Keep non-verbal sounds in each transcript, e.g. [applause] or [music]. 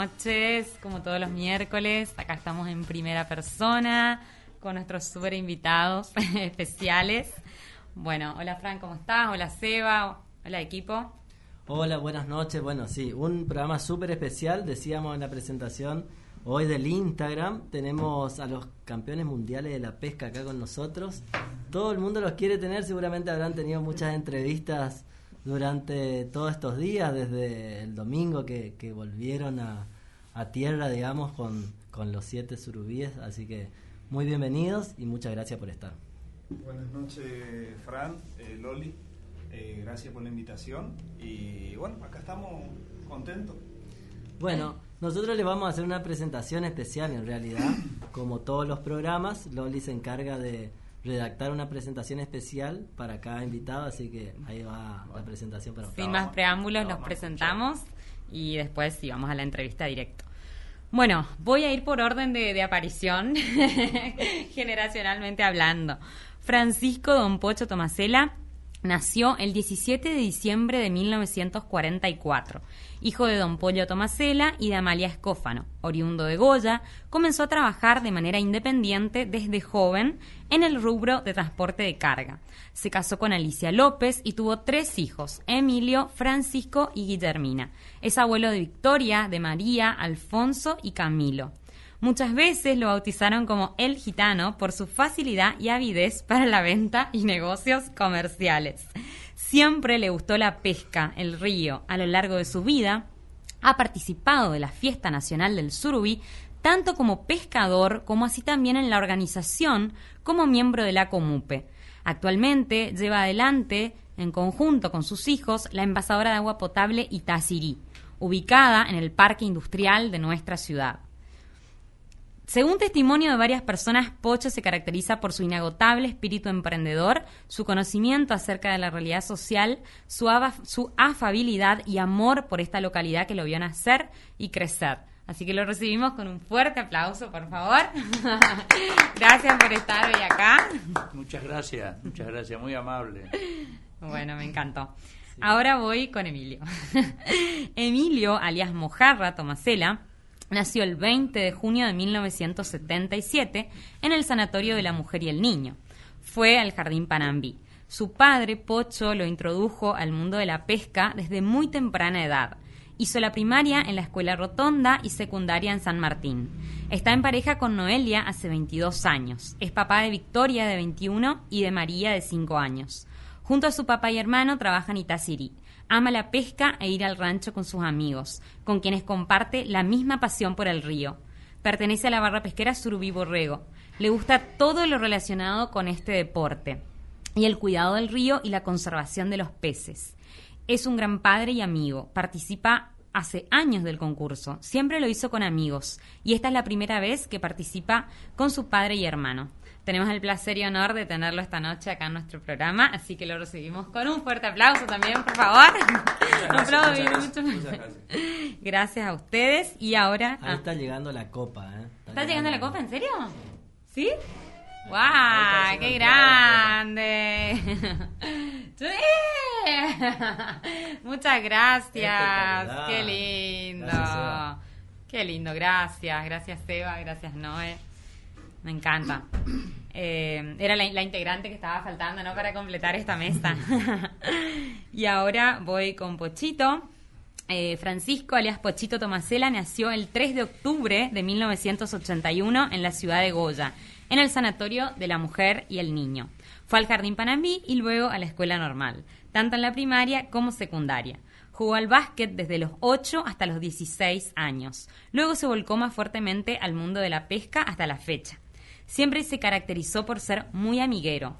Noches, como todos los miércoles. Acá estamos en primera persona con nuestros super invitados [laughs] especiales. Bueno, hola Fran, ¿cómo estás? Hola Seba, hola equipo. Hola, buenas noches. Bueno, sí, un programa súper especial, decíamos en la presentación hoy del Instagram. Tenemos a los campeones mundiales de la pesca acá con nosotros. Todo el mundo los quiere tener, seguramente habrán tenido muchas entrevistas durante todos estos días, desde el domingo que, volvieron a, tierra, digamos, con, con los siete surubíes. Así que muy bienvenidos y muchas gracias por estar. Buenas noches, Fran, eh, Loli. Eh, gracias por la invitación. Y bueno, acá estamos contentos. Bueno, nosotros le vamos a hacer una presentación especial en realidad, [coughs] como todos los programas. Loli se encarga de redactar una presentación especial para cada invitado, así que ahí va la presentación para Sin más preámbulos, los presentamos y después sí, vamos a la entrevista directo. Bueno, voy a ir por orden de, de aparición, [laughs] generacionalmente hablando. Francisco Don Pocho Tomasela nació el 17 de diciembre de 1944 hijo de don Pollo Tomasela y de Amalia Escófano, oriundo de Goya, comenzó a trabajar de manera independiente desde joven en el rubro de transporte de carga. Se casó con Alicia López y tuvo tres hijos, Emilio, Francisco y Guillermina. Es abuelo de Victoria, de María, Alfonso y Camilo. Muchas veces lo bautizaron como el gitano por su facilidad y avidez para la venta y negocios comerciales. Siempre le gustó la pesca, el río. A lo largo de su vida ha participado de la Fiesta Nacional del Surubí tanto como pescador como así también en la organización como miembro de la Comupe. Actualmente lleva adelante, en conjunto con sus hijos, la envasadora de agua potable Itacirí, ubicada en el Parque Industrial de nuestra ciudad. Según testimonio de varias personas, Pocho se caracteriza por su inagotable espíritu emprendedor, su conocimiento acerca de la realidad social, su, su afabilidad y amor por esta localidad que lo vio nacer y crecer. Así que lo recibimos con un fuerte aplauso, por favor. [laughs] gracias por estar hoy acá. Muchas gracias, muchas gracias, muy amable. Bueno, me encantó. Ahora voy con Emilio. [laughs] Emilio, alias Mojarra Tomasela, nació el 20 de junio de 1977 en el Sanatorio de la Mujer y el Niño. Fue al Jardín Panambí. Su padre, Pocho, lo introdujo al mundo de la pesca desde muy temprana edad. Hizo la primaria en la Escuela Rotonda y secundaria en San Martín. Está en pareja con Noelia hace 22 años. Es papá de Victoria de 21 y de María de 5 años. Junto a su papá y hermano trabaja en. Ama la pesca e ir al rancho con sus amigos, con quienes comparte la misma pasión por el río. Pertenece a la barra pesquera Surubí Borrego. Le gusta todo lo relacionado con este deporte y el cuidado del río y la conservación de los peces. Es un gran padre y amigo. Participa hace años del concurso. Siempre lo hizo con amigos y esta es la primera vez que participa con su padre y hermano. Tenemos el placer y honor de tenerlo esta noche acá en nuestro programa, así que lo recibimos con un fuerte aplauso también, por favor. [laughs] Gracias, gracias. a ustedes y ahora... Ahí está llegando la copa, ¿eh? Está, llegando, la copa? ¿En serio? ¿Sí? ¡Guau! ¡Qué grande! [laughs] Muchas gracias. ¡Qué lindo! ¡Qué lindo! Gracias. Gracias, Eva. Gracias, Noé. Me encanta. Eh, era la, integrante que estaba faltando, ¿no? Para completar esta mesa. [laughs] y ahora voy con Pochito. Eh, Francisco, alias Pochito Tomasela, nació el 3 de octubre de 1981 en la ciudad de Goya, en el Sanatorio de la Mujer y el Niño. Fue al Jardín Panambí y luego a la escuela normal, tanto en la primaria como secundaria. Jugó al básquet desde los 8 hasta los 16 años. Luego se volcó más fuertemente al mundo de la pesca hasta la fecha siempre se caracterizó por ser muy amiguero.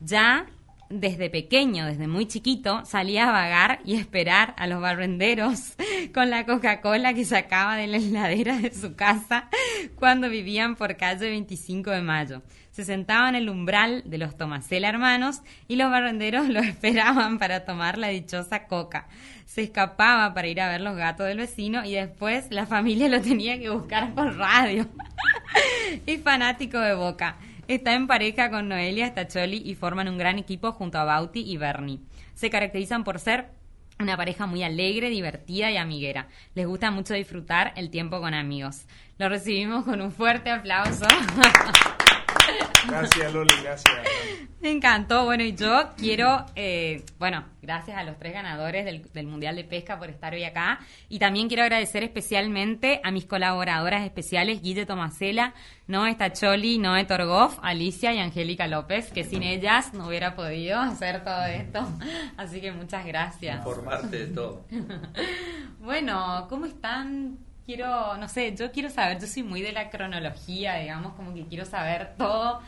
Ya desde pequeño, desde muy chiquito, salía a vagar y esperar a los barrenderos [laughs] con la Coca-Cola que sacaba de la heladera de su casa cuando vivían por calle 25 de Mayo. Se sentaba en el umbral de los Tomasela hermanos y los barrenderos [laughs] lo esperaban para tomar la dichosa coca. Se escapaba para ir a ver los gatos del vecino y después la familia lo tenía que buscar por radio. Es fanático de Boca. Está en pareja con Noelia Stacholi y forman un gran equipo junto a Bauti y Bernie. Se caracterizan por ser Una pareja muy alegre, divertida y amiguera. Les gusta mucho disfrutar el tiempo con amigos. Lo recibimos con un fuerte aplauso. Gracias, Loli, gracias. Me encantó. Bueno, y yo quiero, eh, bueno, gracias a los tres ganadores del, del Mundial de Pesca por estar hoy acá. Y también quiero agradecer especialmente a mis colaboradoras especiales, Guille Tomasela, Noé Tacholi, Noé Torgoff, Alicia y Angélica López, que sin ellas no hubiera podido hacer todo esto. Así que muchas gracias. Informarte de todo. [laughs] Bueno, ¿cómo están? Quiero, no sé, yo quiero saber, yo soy muy de la cronología, digamos, como que quiero saber todo,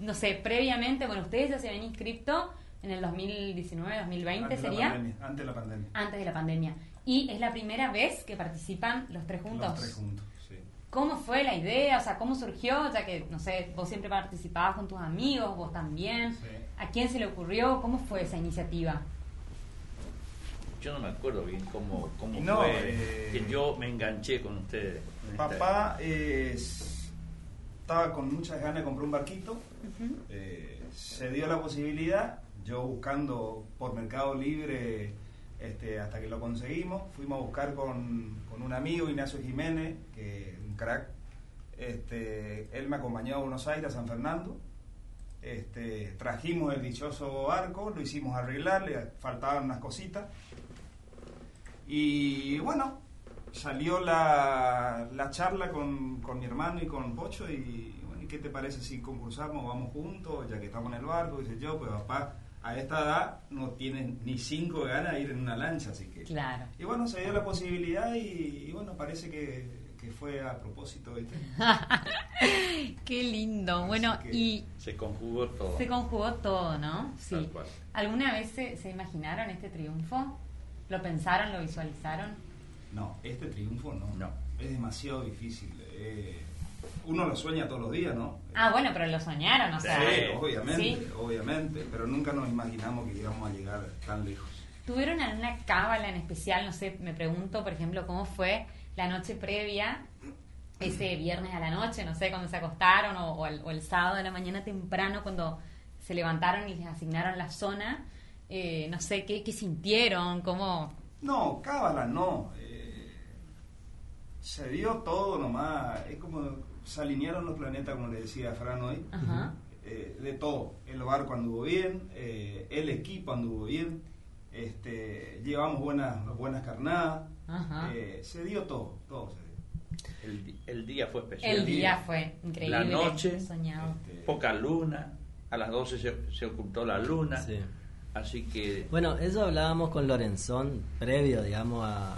no sé, previamente, bueno, ustedes ya se habían inscrito en el 2019, 2020 Antes de la sería, pandemia, antes de la pandemia. antes de la pandemia. Y es la primera vez que participan los tres juntos. Los tres juntos, sí. ¿Cómo fue la idea? O sea, ¿cómo surgió? Ya que, no sé, vos siempre participabas con tus amigos, vos también. Sí. ¿A quién se le ocurrió? ¿Cómo fue esa iniciativa? Yo no me acuerdo bien cómo, cómo No, fue eh, que yo me enganché con ustedes. Papá eh, s- estaba con muchas ganas de comprar un barquito. Eh, se dio la posibilidad, yo buscando por Mercado Libre este, hasta que lo conseguimos. Fuimos a buscar con, con un amigo, Ignacio Jiménez, que un crack. Este, él me acompañó a Buenos Aires, a San Fernando. Este, trajimos el dichoso barco, lo hicimos arreglar, le faltaban unas cositas. Y bueno, salió la, la charla con, con mi hermano y con Pocho y, bueno, ¿y qué te parece si concursamos, vamos juntos, ya que estamos en el barco? Dice yo, pues papá, a esta edad no tienes ni cinco ganas de ir en una lancha, así que... Claro. Y bueno, se dio la posibilidad y, y bueno, parece que, que fue a propósito. ¿viste? [laughs] Qué lindo. Bueno, Así y Se conjugó todo. se conjugó todo, ¿no? Sí. Tal cual. ¿Alguna vez se, se imaginaron este triunfo? ¿Lo pensaron, lo visualizaron? No, este triunfo no. No. Es demasiado difícil. eh, uno lo sueña todos los días, ¿no? Ah, bueno, pero lo soñaron, o sea. Sí, obviamente, ¿sí? obviamente, pero nunca nos imaginamos que íbamos a llegar tan lejos. ¿Tuvieron alguna cábala en especial? No sé, me pregunto, por ejemplo, cómo fue la noche previa, ese viernes a la noche, no sé, cuando se acostaron, o, o el, o el sábado de la mañana temprano, cuando se levantaron y les asignaron la zona. Eh, no sé, ¿qué, qué sintieron? ¿Cómo...? No, cábala no. Se dio todo nomás. Es como se alinearon los planetas, como le decía Fran hoy. Ajá. eh, de todo. El barco anduvo bien, eh, el equipo anduvo bien, este, llevamos buenas, buenas carnadas, Ajá. eh, se dio todo, todo se dio. El, el día fue especial. El día fue increíble. La noche. Soñado. Este, Poca luna. A las 12 se, se ocultó la luna. Sí. Así que Bueno, eso hablábamos con Lorenzón previo, digamos, a-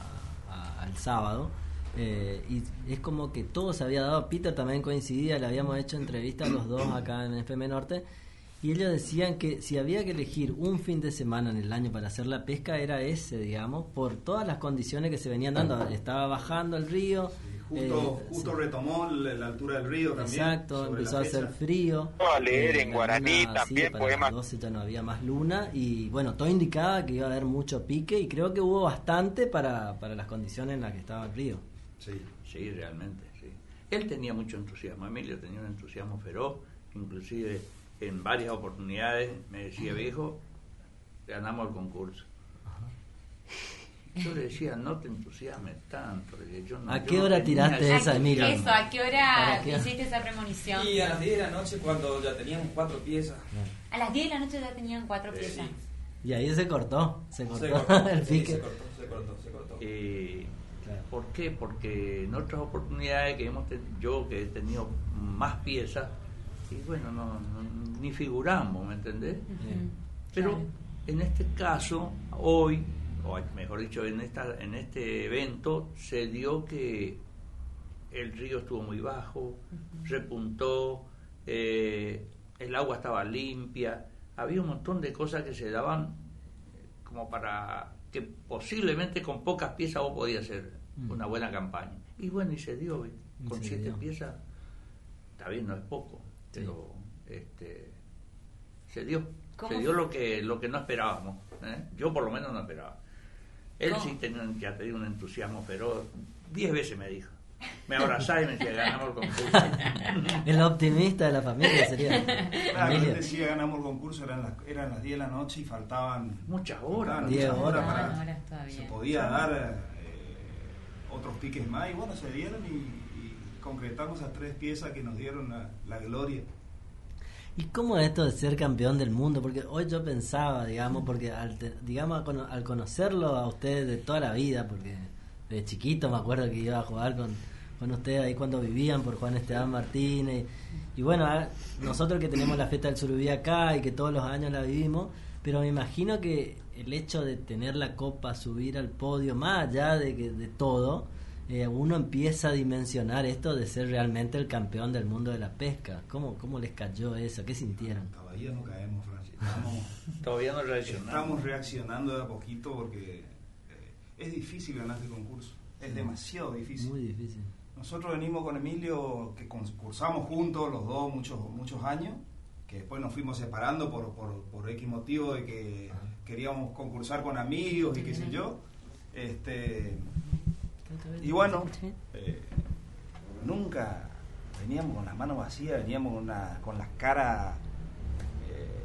a- al sábado. Eh, y es como que todo se había dado. Peter también coincidía, le habíamos hecho entrevista a los dos acá en FM Norte. Y ellos decían que si había que elegir un fin de semana en el año para hacer la pesca, era ese, digamos, por todas las condiciones que se venían dando. Estaba bajando el río. Justo, eh, justo retomó la, la altura del río también. Exacto, empezó a hacer frío. Vamos a leer Eh, en la guaraní luna, también, sí, para poemas. las 12 ya no había más luna y bueno, todo indicaba que iba a haber mucho pique y creo que hubo bastante para, para las condiciones en las que estaba el río. Sí. Sí, realmente, sí. Él tenía mucho entusiasmo, Emilio tenía un entusiasmo feroz, inclusive en varias oportunidades me decía, viejo, ganamos el concurso. Yo le decía, no te entusiasmes tanto. yo no- ¿A qué hora tiraste esa, Emilio? Eso, ¿a qué hora hiciste esa premonición? Y a las 10 de la noche, cuando ya teníamos cuatro piezas, A las 10 de la noche ya tenían cuatro Eh, piezas. sí. Y ahí se cortó, se cortó, se cortó. [laughs] el Sí, pique. se cortó, se cortó, se cortó. Eh, Claro. ¿Por qué? Porque en otras oportunidades que hemos tenido, yo que he tenido más piezas, y bueno, no, no- ni figuramos, ¿me entendés? Pero Claro. en este caso, hoy, o mejor dicho, en, esta, en este evento, se dio que el río estuvo muy bajo, repuntó, eh, el agua estaba limpia, había un montón de cosas que se daban como para que posiblemente con pocas piezas vos podías hacer. Una buena campaña. Y bueno, y se dio. Y con se siete dio. piezas, está bien, no es poco, Sí. pero este, se dio. ¿Cómo Se dio lo que, lo que no esperábamos. ¿eh? Yo por lo menos no esperaba. Él ¿Cómo? sí tenía, ya tenía un entusiasmo, pero diez veces me dijo. Me abrazaba y me decía, ganamos el concurso. [laughs] El optimista de la familia sería. Claro, él decía ganamos el concurso, eran las, eran las 10 de la noche y faltaban Muchas horas. faltaban Diez muchas horas. para- Ah, horas se podía dar eh, otros piques más y bueno, se dieron y, y concretamos esas tres piezas que nos dieron la, gloria. ¿Y cómo es esto de ser campeón del mundo? Porque hoy yo pensaba, digamos, porque al, digamos, al cono- al conocerlo a ustedes de toda la vida, porque de chiquito me acuerdo que iba a jugar con, con ustedes ahí cuando vivían por Juan Esteban Martínez. Y bueno, nosotros que tenemos la fiesta del Surubí acá y que todos los años la vivimos, pero me imagino que el hecho de tener la copa, subir al podio, más allá de, que, de todo, eh, uno empieza a dimensionar esto de ser realmente el campeón del mundo de la pesca. ¿Cómo, cómo les cayó eso? ¿Qué sintieron? Todavía no caemos, Francis. Estamos, [laughs] Todavía no reaccionamos. estamos reaccionando de a poquito porque eh, es difícil ganar este concurso. Es demasiado difícil. Muy difícil. Nosotros venimos con Emilio, que concursamos juntos los dos muchos muchos años, que después nos fuimos separando por, por, por X motivo de que queríamos concursar con amigos y qué sé yo. Este, y bueno, eh, nunca veníamos con las manos vacías, veníamos con, una, con las caras eh,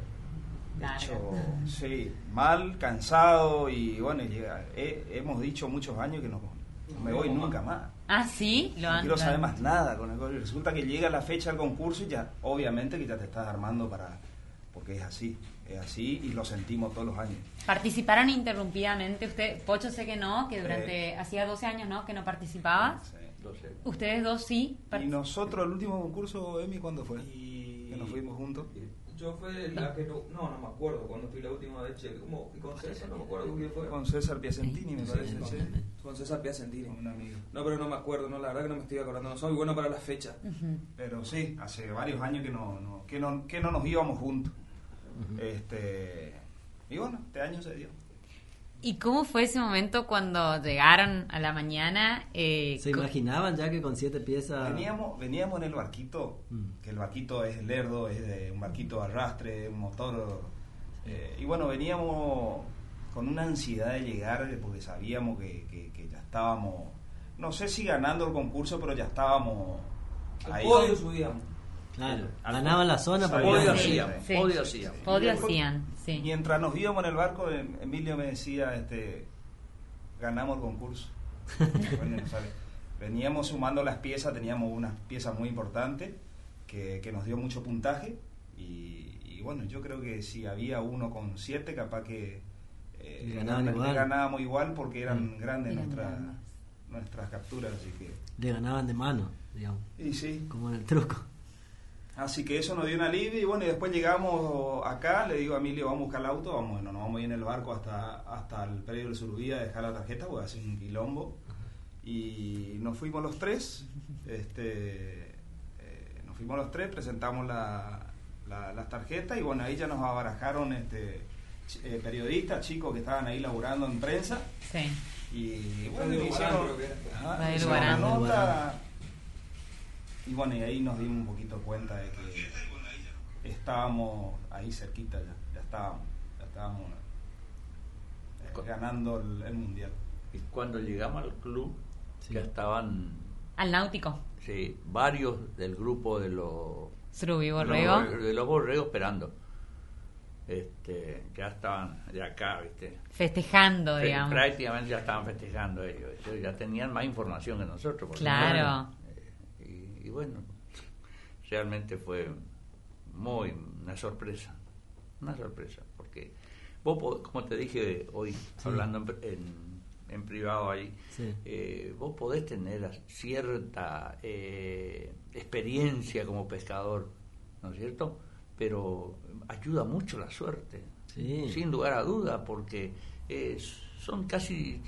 hecho, sí, mal, cansado y bueno, llega- he- hemos dicho muchos años que no, no me voy nunca más. Ah, sí, lo No quiero saber más nada con el Resulta que llega la fecha del concurso y ya, obviamente que ya te estás armando para, porque es así, es así y lo sentimos todos los años. ¿Participaron interrumpidamente? Usted, Pocho sé que no, que durante, Eh. hacía 12 años, ¿no? Que no participaba. Sí. Lo sé. Ustedes dos sí. Y nosotros, el último concurso, Emi, ¿cuándo fue? Y Que nos fuimos juntos. Yo fue la que no, no, no me acuerdo cuando fui la última vez, che, ¿cómo? ¿Y con César? No me acuerdo con quién fue. Con César Piacentini, me Sí, parece. con- sí. Con César Piacentini. Un amigo. No, pero no me acuerdo, no, la verdad que no me estoy acordando, no soy bueno para las fechas. Ujú. Pero sí, hace varios años que no, no- que no, que no nos íbamos juntos. Este, y bueno, este año se dio. ¿Y cómo fue ese momento cuando llegaron a la mañana? eh, ¿Se imaginaban ya que con siete piezas... Veníamos, veníamos en el barquito, Mm. que el barquito es lerdo, es de un barquito de arrastre, un motor. eh, y bueno, veníamos con una ansiedad de llegar porque sabíamos que, que- que ya estábamos, no sé si ganando el concurso, pero ya estábamos El ahí. podio subíamos. Claro, Al- ganaban la zona para Podio sí. hacían, sí. Mientras nos íbamos en el barco, em- Emilio me decía, este, ganamos el concurso. [laughs] Veníamos sumando las piezas, teníamos unas piezas muy importantes que, que nos dio mucho puntaje y, y bueno, yo creo que si había uno con siete, capaz que eh, ganaban le igual. ganábamos igual porque eran Mm. grandes Eran nuestras, grandes. nuestras capturas, así que... Le ganaban de mano, digamos, Y sí, como en el truco. Así que eso nos dio un alivio y bueno, y después llegamos acá, le digo a Emilio, vamos a buscar el auto, vamos, no, nos vamos a ir en el barco hasta, hasta el predio del Surubí a dejar la tarjeta, porque hace un quilombo. Y nos fuimos los tres, este, eh, nos fuimos los tres, presentamos la, la- las tarjetas y bueno, ahí ya nos abarajaron este, ch- eh, periodistas, chicos que estaban ahí laburando en prensa. Sí. Y bueno, hicieron, una nota. Y bueno, y ahí nos dimos un poquito cuenta de que estábamos ahí cerquita ya, ya estábamos, ya estábamos eh, ganando el, el mundial. Y cuando llegamos al club, Sí. ya estaban Al náutico. sí, varios del grupo de los Surubí de los Borrego. borre- de los borregos esperando. Este, ya estaban de acá, ¿viste? Festejando, Fe- digamos. Prácticamente ya estaban festejando ellos. Ellos ya tenían más información que nosotros. por Claro. Y, bueno, realmente fue muy una sorpresa. Una sorpresa. Porque vos, como te dije hoy, hablando en, en- en privado ahí, Sí. eh, vos podés tener cierta eh, experiencia como pescador, ¿no es cierto? Pero ayuda mucho la suerte, Sí. sin lugar a duda, porque eh, son casi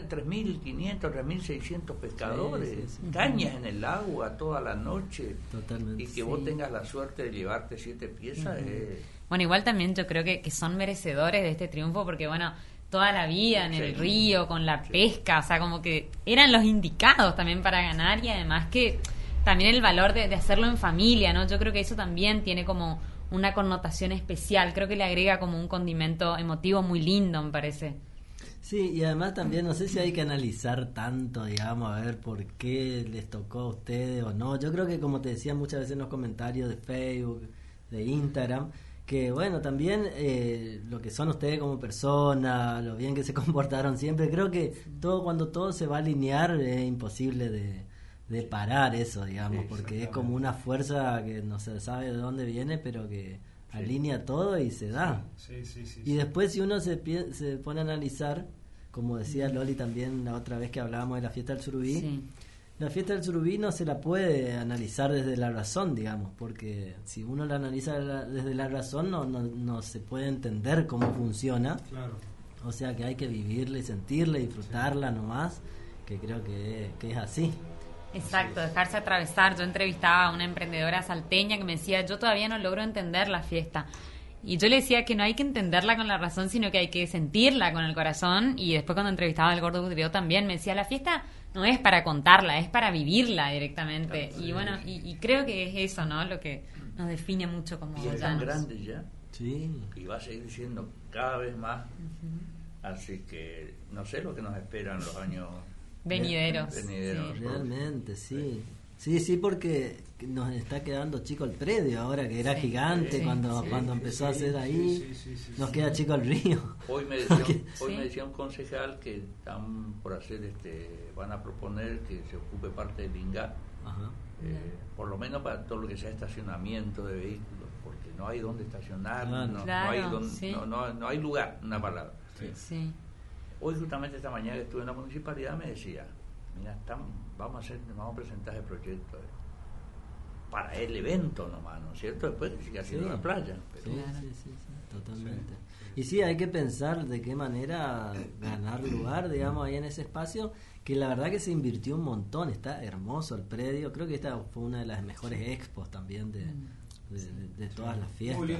ca- 3.500, 3.600 pescadores, Sí, sí, sí. cañas en el agua toda la noche, Totalmente. y que vos tengas la suerte de llevarte siete piezas. eh, Bueno, igual también yo creo que, que son merecedores de este triunfo porque, bueno, toda la vida en el río, con la Sí. pesca, o sea, como que eran los indicados también para ganar y además que también el valor de, de hacerlo en familia, ¿no? Yo creo que eso también tiene como una connotación especial, creo que le agrega como un condimento emotivo muy lindo, me parece. Sí, y además también no sé si hay que analizar tanto, digamos, a ver por qué les tocó a ustedes o no. Yo creo que como te decía muchas veces en los comentarios de Facebook, de Instagram, que bueno, también eh, lo que son ustedes como persona, lo bien que se [laughs] comportaron siempre, creo que todo cuando todo se va a alinear es imposible de, de parar eso, digamos, porque es como una fuerza que no se sabe de dónde viene, pero que alinea todo y se da. Sí, sí, sí. Y después si uno se, se pone a analizar, como decía Loli también la otra vez que hablábamos de la fiesta del surubí, Sí. la fiesta del surubí no se la puede analizar desde la razón, digamos, porque si uno la analiza la- desde la razón no, no, no se puede entender cómo funciona, Claro. o sea que hay que vivirla y sentirla y disfrutarla nomás, que creo que, que es así. Exacto, dejarse atravesar. Yo entrevistaba a una emprendedora salteña que me decía, yo todavía no logro entender la fiesta. Y yo le decía que no hay que entenderla con la razón, sino que hay que sentirla con el corazón. Y después cuando entrevistaba al gordo Budrio también me decía, la fiesta no es para contarla, es para vivirla directamente. Y bueno, y, y creo que es eso, ¿no? Lo que nos define mucho como Y es tan grande ya Sí, y va a seguir siendo cada vez más. Así que no sé lo que nos esperan los años Venideros, venideros. sí. realmente, sí. Sí, sí, porque nos está quedando chico el predio ahora, que era Sí. gigante Sí, cuando, sí, cuando empezó a sí, ahí. sí, sí, sí, nos sí. queda chico el río. Hoy me [laughs] decía, un, Sí. hoy me decía un concejal que están por hacer, este, van a proponer que se ocupe parte del INGA, Ajá. eh, por lo menos para todo lo que sea estacionamiento de vehículos, porque no hay dónde estacionar, Claro. no, no Claro, hay dónde- sí. no, no- no hay lugar, una palabra. Sí. Hoy justamente esta mañana que estuve en la municipalidad me decía, mira, estamos, vamos a hacer, vamos a presentar el proyecto para el evento nomás, ¿no es cierto? Después sigue haciendo Sí. la playa. pero- Sí, Claro. sí, sí, sí, totalmente. Y sí, hay que pensar de qué manera ganar lugar, digamos, ahí en ese espacio, que la verdad que se invirtió un montón, está hermoso el predio, creo que esta fue una de las mejores expos también de, de, de- de todas las fiestas.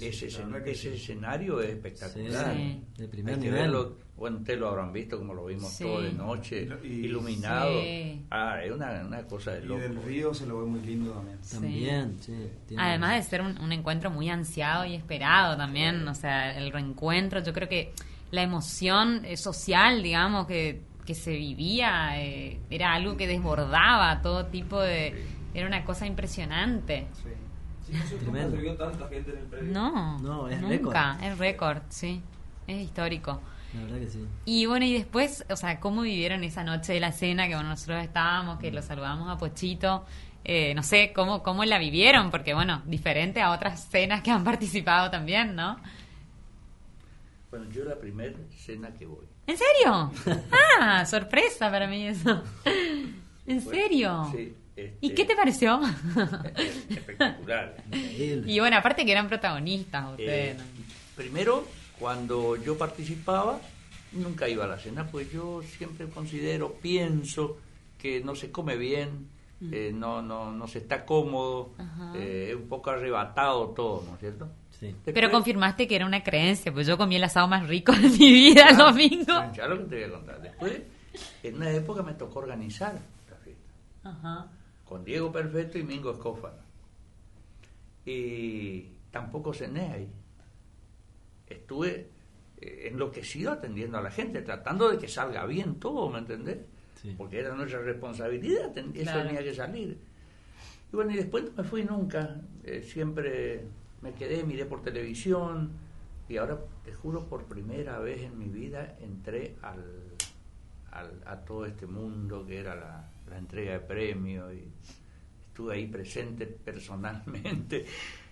Ese, ese sí. escenario es espectacular. Sí. de primer Hay que nivel. verlo, bueno, ustedes lo habrán visto como lo vimos Sí. todo de noche, Y- iluminado. Sí. Ah, es una, una cosa de Y loco. del río se lo ve muy lindo también. También, sí. Además de ser un, un encuentro muy ansiado y esperado también, o sea, el reencuentro, yo creo que la emoción eh, social, digamos, que, que se vivía, eh, era algo que desbordaba todo tipo de... Era una cosa impresionante. Sí. Sí, no sé cómo Tremendo. se vio tanta gente en el predio. No, No, es nunca, récord. es récord, sí, es histórico. La verdad que sí. Y bueno, y después, o sea, ¿cómo vivieron esa noche de la cena que bueno, nosotros estábamos, Mm. que lo saludamos a Pochito? Eh, no sé, ¿cómo, ¿cómo la vivieron? Porque bueno, diferente a otras cenas que han [laughs] participado también, ¿no? Bueno, yo la primera cena que voy. ¿En serio? [laughs] Ah, sorpresa para mí eso. ¿En serio? Sí, este, ¿Y qué te pareció? Espectacular. Increíble. y bueno, aparte que eran protagonistas Eh, ustedes. ¿no? primero, cuando yo participaba, nunca iba a la cena, pues yo siempre considero, pienso que no se come bien, eh, no, no, no se está cómodo, eh, es un poco arrebatado todo, ¿no es cierto? Sí. Pero confirmaste que era una creencia, pues yo comí el asado más rico de mi vida el domingo. Ya lo que te voy a contar. Después, en una época me tocó organizar la fiesta. Ajá. Con Diego Perfecto y Mingo Escófano. Y tampoco cené ahí. Estuve eh, enloquecido atendiendo a la gente, tratando de que salga bien todo, ¿me entendés? Sí. Porque era nuestra responsabilidad, eso Claro. tenía que salir. Y bueno, y después no me fui nunca, eh, siempre me quedé, miré por televisión, y ahora, te juro, por primera vez en mi vida entré al, al- a todo este mundo que era la, la entrega de premios, y estuve ahí presente personalmente,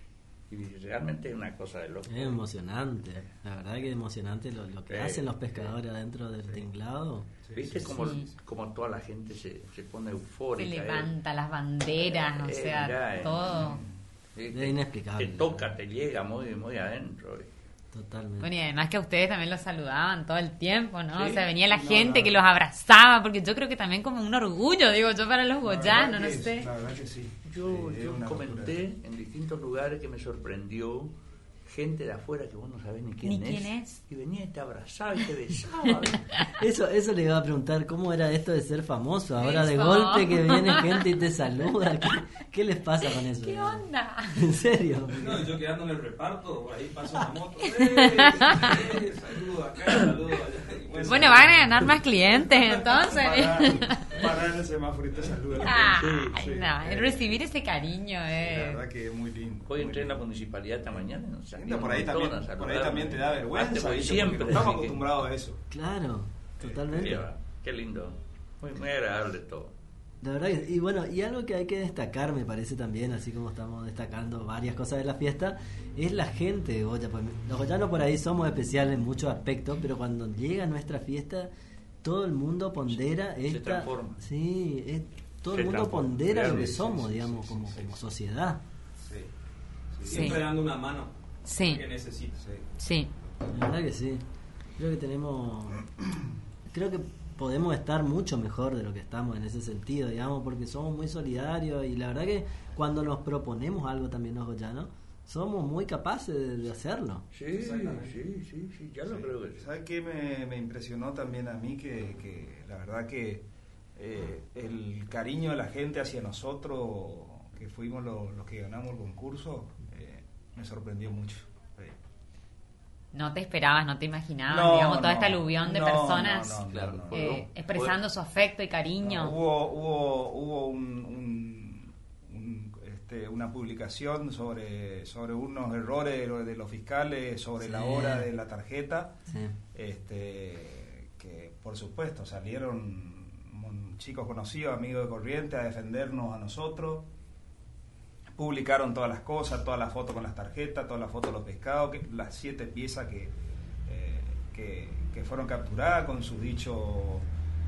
[laughs] y realmente es una cosa de loco. Es emocionante, la verdad que es emocionante lo, lo que Sí, hacen los sí, pescadores adentro del tinglado. ¿Viste cómo, sí. cómo toda la gente se, se pone Se eufórica? eh? levanta las banderas, o Eh, sea, mirá, eh. todo. Sí, Es te- inexplicable. Te toca, te llega muy, muy adentro. Totalmente. Bueno, y además que a ustedes también los saludaban todo el tiempo, ¿no? Sí. O sea, venía la No, gente que los abrazaba, porque yo creo que también como un orgullo, digo yo, para los goyanos, no que- sé. La verdad que sí. Yo, es yo comenté en distintos lugares que me sorprendió gente de afuera que vos no sabés ni quién, Ni es, quién es. Y venía y te abrazaba y te besaba. [laughs] Eso, eso le iba a preguntar, ¿cómo era esto de ser famoso? Ahora de golpe que viene gente y te saluda. ¿Qué, qué les pasa con eso? ¿Qué onda? [laughs] ¿En serio? No, yo quedando en el reparto, por ahí pasa una moto. [laughs] ¡Eh! eh, saludo acá, saludo allá. Y bueno, Bueno, van a ganar más clientes entonces. Parar, el semáforo y te saluda. Ah, Sí, sí. no, el recibir ese cariño La es... verdad que es muy lindo. Hoy entré en la municipalidad esta mañana. nos por ahí también, a por ahí saludarme. también te da vergüenza. Voy siempre. No estamos acostumbrados a eso. Claro, totalmente. Qué lindo. Muy, muy agradable todo. La verdad que, y bueno, y algo que hay que destacar, me parece también, así como estamos destacando varias cosas de la fiesta, es la gente de Goya. Pues, los goyanos por ahí somos especiales en muchos aspectos, pero cuando llega nuestra fiesta, todo el mundo pondera Se- se transforma. Sí, es- todo Se el mundo transforma, pondera lo que somos, sí, sí, digamos, sí, como, sí, como sociedad. Sí. Sí. Siempre dando una mano Sí, que necesita. Sí. sí. La verdad que sí. Creo que tenemos. Creo que podemos estar mucho mejor de lo que estamos en ese sentido, digamos, porque somos muy solidarios y la verdad que cuando nos proponemos algo también los goyanos, somos muy capaces de, de hacerlo. Sí, sí, sí, sí, ya lo Sí. creo que. ¿Sabes qué me, me impresionó también a mí? Que, que la verdad que eh, el cariño de la gente hacia nosotros, que fuimos lo- los que ganamos el concurso, me sorprendió mucho. Sí. No te esperabas, no te imaginabas, No, digamos, toda no. esta aluvión de No, personas no, no, Claro, no, no. fue- eh, expresando su afecto y cariño. No, hubo hubo, hubo un, un- un, este, una publicación sobre, sobre unos errores de los- de los fiscales, sobre la hora de la tarjeta. Sí. este, que por supuesto salieron chicos conocidos, amigos de corriente, a defendernos a nosotros. Publicaron todas las cosas, todas las fotos con las tarjetas, todas las fotos de los pescados, que, las siete piezas que, eh, que, que fueron capturadas con sus dichos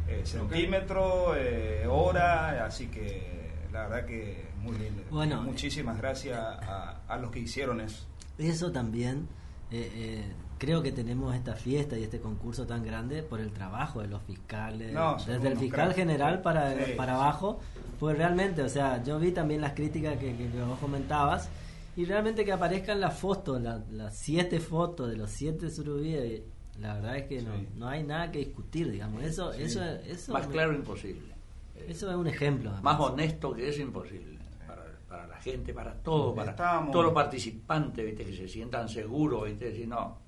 eh, centímetros, eh, hora, así que la verdad que muy lindo. Bueno, Muchísimas gracias a, a los que hicieron eso. Eso también, eh, eh, creo que tenemos esta fiesta y este concurso tan grande por el trabajo de los fiscales, No, desde el fiscal cracks. general para, Sí, para sí. Pues realmente, o sea, yo vi también las críticas que, que- que vos comentabas y realmente que aparezcan las fotos, la- las siete fotos de los siete surubíes, y la verdad es que no, Sí. no hay nada que discutir, digamos, eso, Sí. eso, eso, Más claro imposible. Eso es un ejemplo. me más honesto que eso imposible. Para, para la gente, para todo, para todos los participantes, ¿viste? que se sientan seguros, ¿viste? decir, no,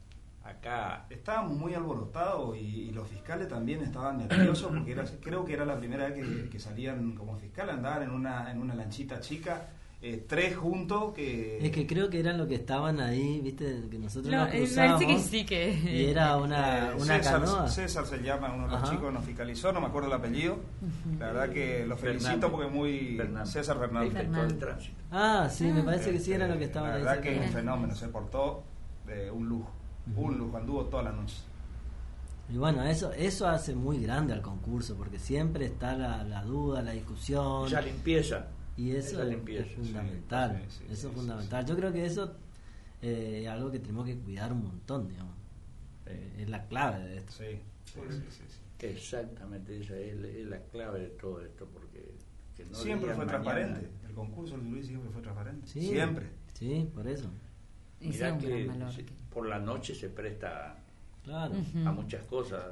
acá Estábamos muy alborotados y, y los fiscales también estaban nerviosos porque era, creo que era la primera vez que, que salían como fiscal, andaban en una, en una lanchita chica, eh, tres juntos que... Es que creo que eran los que estaban ahí, viste, que nosotros No, nos eh, cruzábamos. parece que sí que... Y era [laughs] una, eh, una César, canoa. César se llama, uno de los Ajá. chicos nos fiscalizó, no me acuerdo el apellido. La verdad que lo felicito Fernández. porque muy... Fernández. César Fernández. tránsito. Ah, sí, me parece que sí eran los que Este, estaban La ahí. verdad que es un fenómeno, se portó de un lujo. Un lujo, anduvo toda la noche. Y bueno, eso eso hace muy grande al concurso, porque siempre está la, la duda, la discusión. Esa limpieza. Y eso es, limpieza, es sí, fundamental. sí, sí, eso es sí, fundamental. Yo creo que eso eh, es algo que tenemos que cuidar un montón, digamos. Eh, es la clave de esto. Sí, sí, sí, sí, sí. Exactamente, esa es, la- es la clave de todo esto, porque que no siempre fue mañana, transparente. El concurso de Luis siempre fue transparente. Sí, Siempre. Sí, por eso. Mirá es un que gran valor. se- por la noche se presta Claro. A muchas cosas.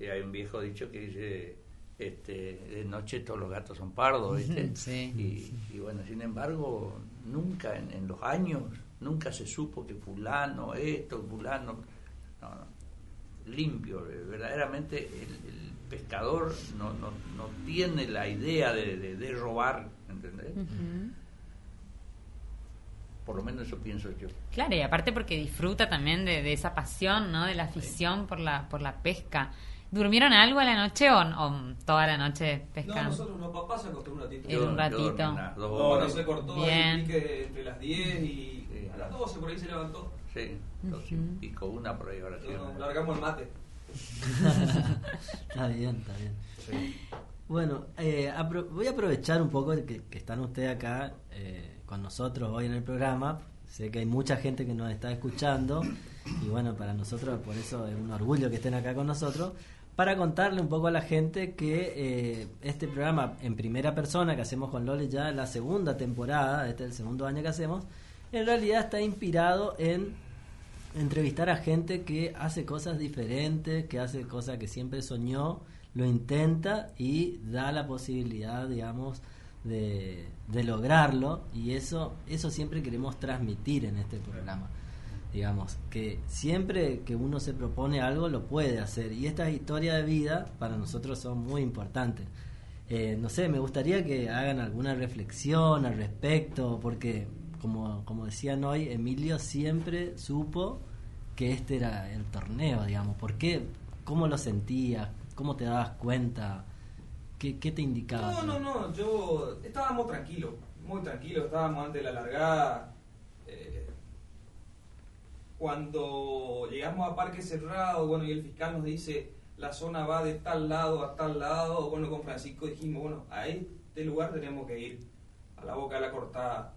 Y hay un viejo dicho que dice, este, de noche todos los gatos son pardos, [laughs] ¿viste? Sí. Y, y bueno, sin embargo, nunca en, en los años, nunca se supo que fulano, esto, fulano, no, no, limpio, eh, verdaderamente el, el pescador no, no, no tiene la idea de, de- de robar, ¿entendés? Por lo menos eso pienso yo. Claro, y aparte porque disfruta también de, de esa pasión, ¿no? De la afición por la por la pesca. ¿Durmieron algo a la noche o, o toda la noche No, pescando? nosotros los papás se acostó un ratito. Un Yo- yo ratito. dormí unas dos No, horas. no se cortó Bien. el pique entre las 10 y Sí. a las 12 por ahí se levantó. Sí, dos y pico, una por ahí ahora sí. Largamos el mate. [laughs] está bien, está bien. Bueno, eh, voy a aprovechar un poco que, que están ustedes acá eh, con nosotros hoy en el programa. Sé que hay mucha gente que nos está escuchando y bueno, para nosotros por eso es un orgullo que estén acá con nosotros. Para contarle un poco a la gente que eh, este programa en primera persona que hacemos con Loli ya la segunda temporada, este es el segundo año que hacemos, en realidad está inspirado en entrevistar a gente que hace cosas diferentes, que hace cosas que siempre soñó, lo intenta y da la posibilidad, digamos, de, lograrlo y eso, eso siempre queremos transmitir en este programa. Digamos, que siempre que uno se propone algo lo puede hacer y estas historias de vida para nosotros son muy importantes. Eh, no sé, me gustaría que hagan alguna reflexión al respecto, porque como, como decían hoy, Emilio siempre supo que este era el torneo, digamos. ¿Por qué? ¿Cómo lo sentías? ¿Cómo te dabas cuenta? ¿Qué, te indicaba? No, no, no, yo estábamos tranquilos, muy tranquilos, estábamos antes de la largada. eh, cuando llegamos a Parque Cerrado, bueno, y el fiscal nos dice la zona va de tal lado a tal lado, bueno, con Francisco dijimos, bueno, a este lugar tenemos que ir, a la boca de la cortada.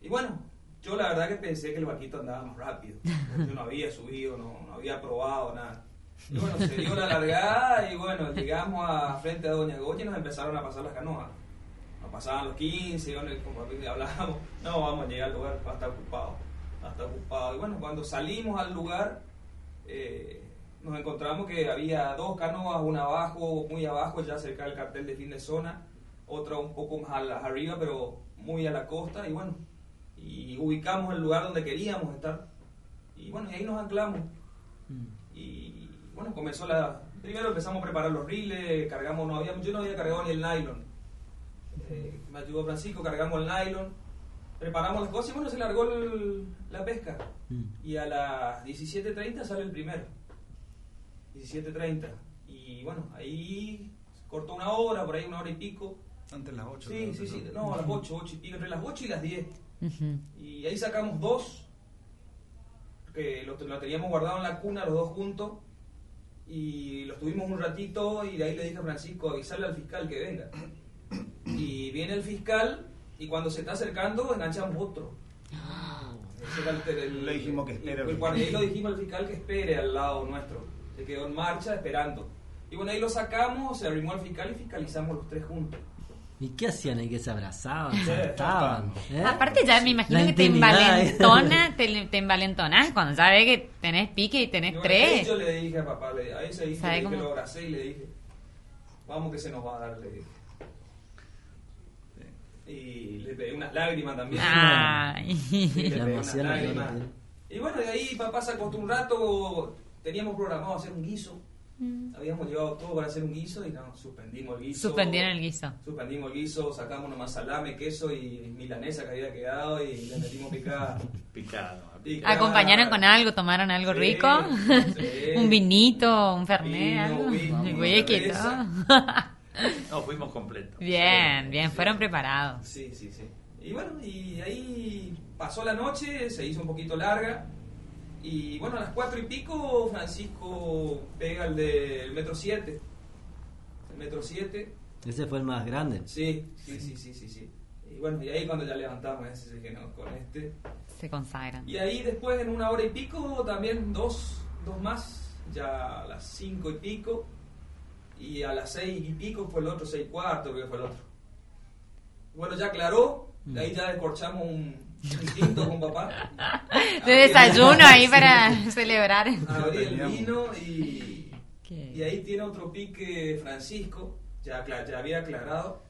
Y bueno, yo la verdad que pensé que el vaquito andaba más rápido, yo no había subido, no, no había probado nada. Y bueno, se dio la largada y bueno, llegamos a frente a Doña Goya y nos empezaron a pasar las canoas. Nos pasaban los 15, bueno, y como hablábamos, no, vamos a llegar al lugar, va a estar ocupado, va a estar ocupado. Y bueno, cuando salimos al lugar, eh, nos encontramos que había dos canoas, una abajo, muy abajo, ya cerca del cartel de fin de zona, otra un poco más arriba, pero muy a la costa, y bueno, y ubicamos el lugar donde queríamos estar. Y bueno, y ahí nos anclamos. Mm. Y bueno, comenzó la. Primero empezamos a preparar los riles, cargamos, no había, yo no había cargado ni el nylon. Eh, me ayudó Francisco, cargamos el nylon, preparamos las cosas y bueno, se largó el- la pesca. Mm. Y a las 17.30 sale el primero. 17.30. Y bueno, ahí cortó una hora, por ahí una hora y pico. Antes las 8. Sí, sí, sí, no, a las 8, 8 y pico, entre las 8 y las 10. Ujú. Y ahí sacamos dos, que lo, lo teníamos guardado en la cuna, los dos juntos, y los tuvimos un ratito y de ahí le dije a Francisco, avisarle al fiscal que venga. Y viene el fiscal y cuando se está acercando enganchamos otro. El- el- Le dijimos que espere al el ahí lo dijimos al fiscal que espere al lado nuestro. Se quedó en marcha esperando. Y bueno, ahí lo sacamos, se arrimó al fiscal y fiscalizamos los tres juntos. ¿Y qué hacían ahí? ¿Que se abrazaban? Sí, ¿Saltaban? ¿Eh? Aparte ya me imagino La que te ¿eh? envalentona, te, te envalentonás cuando ya ves que tenés pique y tenés Y bueno, ahí tres. Yo le dije a papá, le, a ese hijo ¿Sabe le dije, cómo? lo abracé y le dije, vamos que se nos va a dar, le dije. Y le pegué unas lágrimas también. Ay. [laughs] Sí, le La pegué unas lágrimas. Y bueno, de ahí papá se acostó un rato, teníamos programado hacer un guiso. Mm. Habíamos llevado todo para hacer un guiso y no, suspendimos el guiso. Suspendieron el guiso. Suspendimos el guiso, sacamos nomás salame, queso y milanesa que había quedado y le metimos picada. [laughs] Picado. picada. ¿Acompañaron con algo? ¿Tomaron algo Sí, rico? sí. [laughs] ¿Un vinito? ¿Un fernet? Vino, algo? [laughs] No, fuimos completos. bien, bien, Sí. fueron preparados. Sí, sí, sí. Y bueno, y ahí pasó la noche, se hizo un poquito larga. Y bueno, a las cuatro y pico Francisco pega el del metro 7. El metro 7. Ese fue el más grande. Sí, sí, sí, sí, sí, sí. Y bueno, y ahí cuando ya levantamos ese dije, no, con este. Se consagran. Y ahí después en una hora y pico también dos, dos más, ya a las cinco y pico. Y a las seis y pico fue el otro, seis y cuarto creo que fue el otro. Bueno, ya aclaró, de ahí ya descorchamos un, un tinto con papá. De desayuno ahí para celebrar. Abrí el vino y, y ahí tiene otro pique Francisco, ya, ya había aclarado,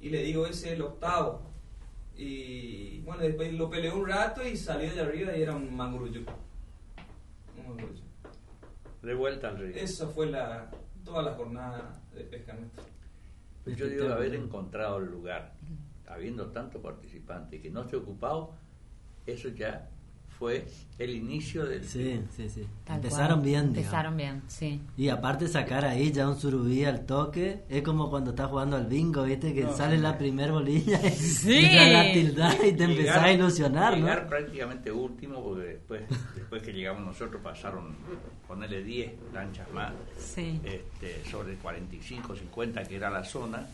y le digo ese es el octavo. Y bueno, después lo peleó un rato y salió de arriba y era un mangurullo. Un mangurullo. De vuelta al río. Esa fue la, toda la jornada de pesca nuestra. Pues yo digo haber encontrado el lugar, habiendo tanto participante y que no esté ocupado, eso ya fue el inicio del Sí, sí, sí. Tal Empezaron cual. bien. digamos. Empezaron bien, sí. Y aparte sacar ahí ya un surubí al toque, es como cuando estás jugando al bingo, ¿viste? Que No, sale sí. la primer bolilla y Sí. [laughs] entra la tilda y te Llegar- empezás a ilusionar, ¿no? Llegar prácticamente último, porque después, después que llegamos nosotros pasaron, ponerle 10 lanchas más, Sí. este, sobre 45, 50 que era la zona,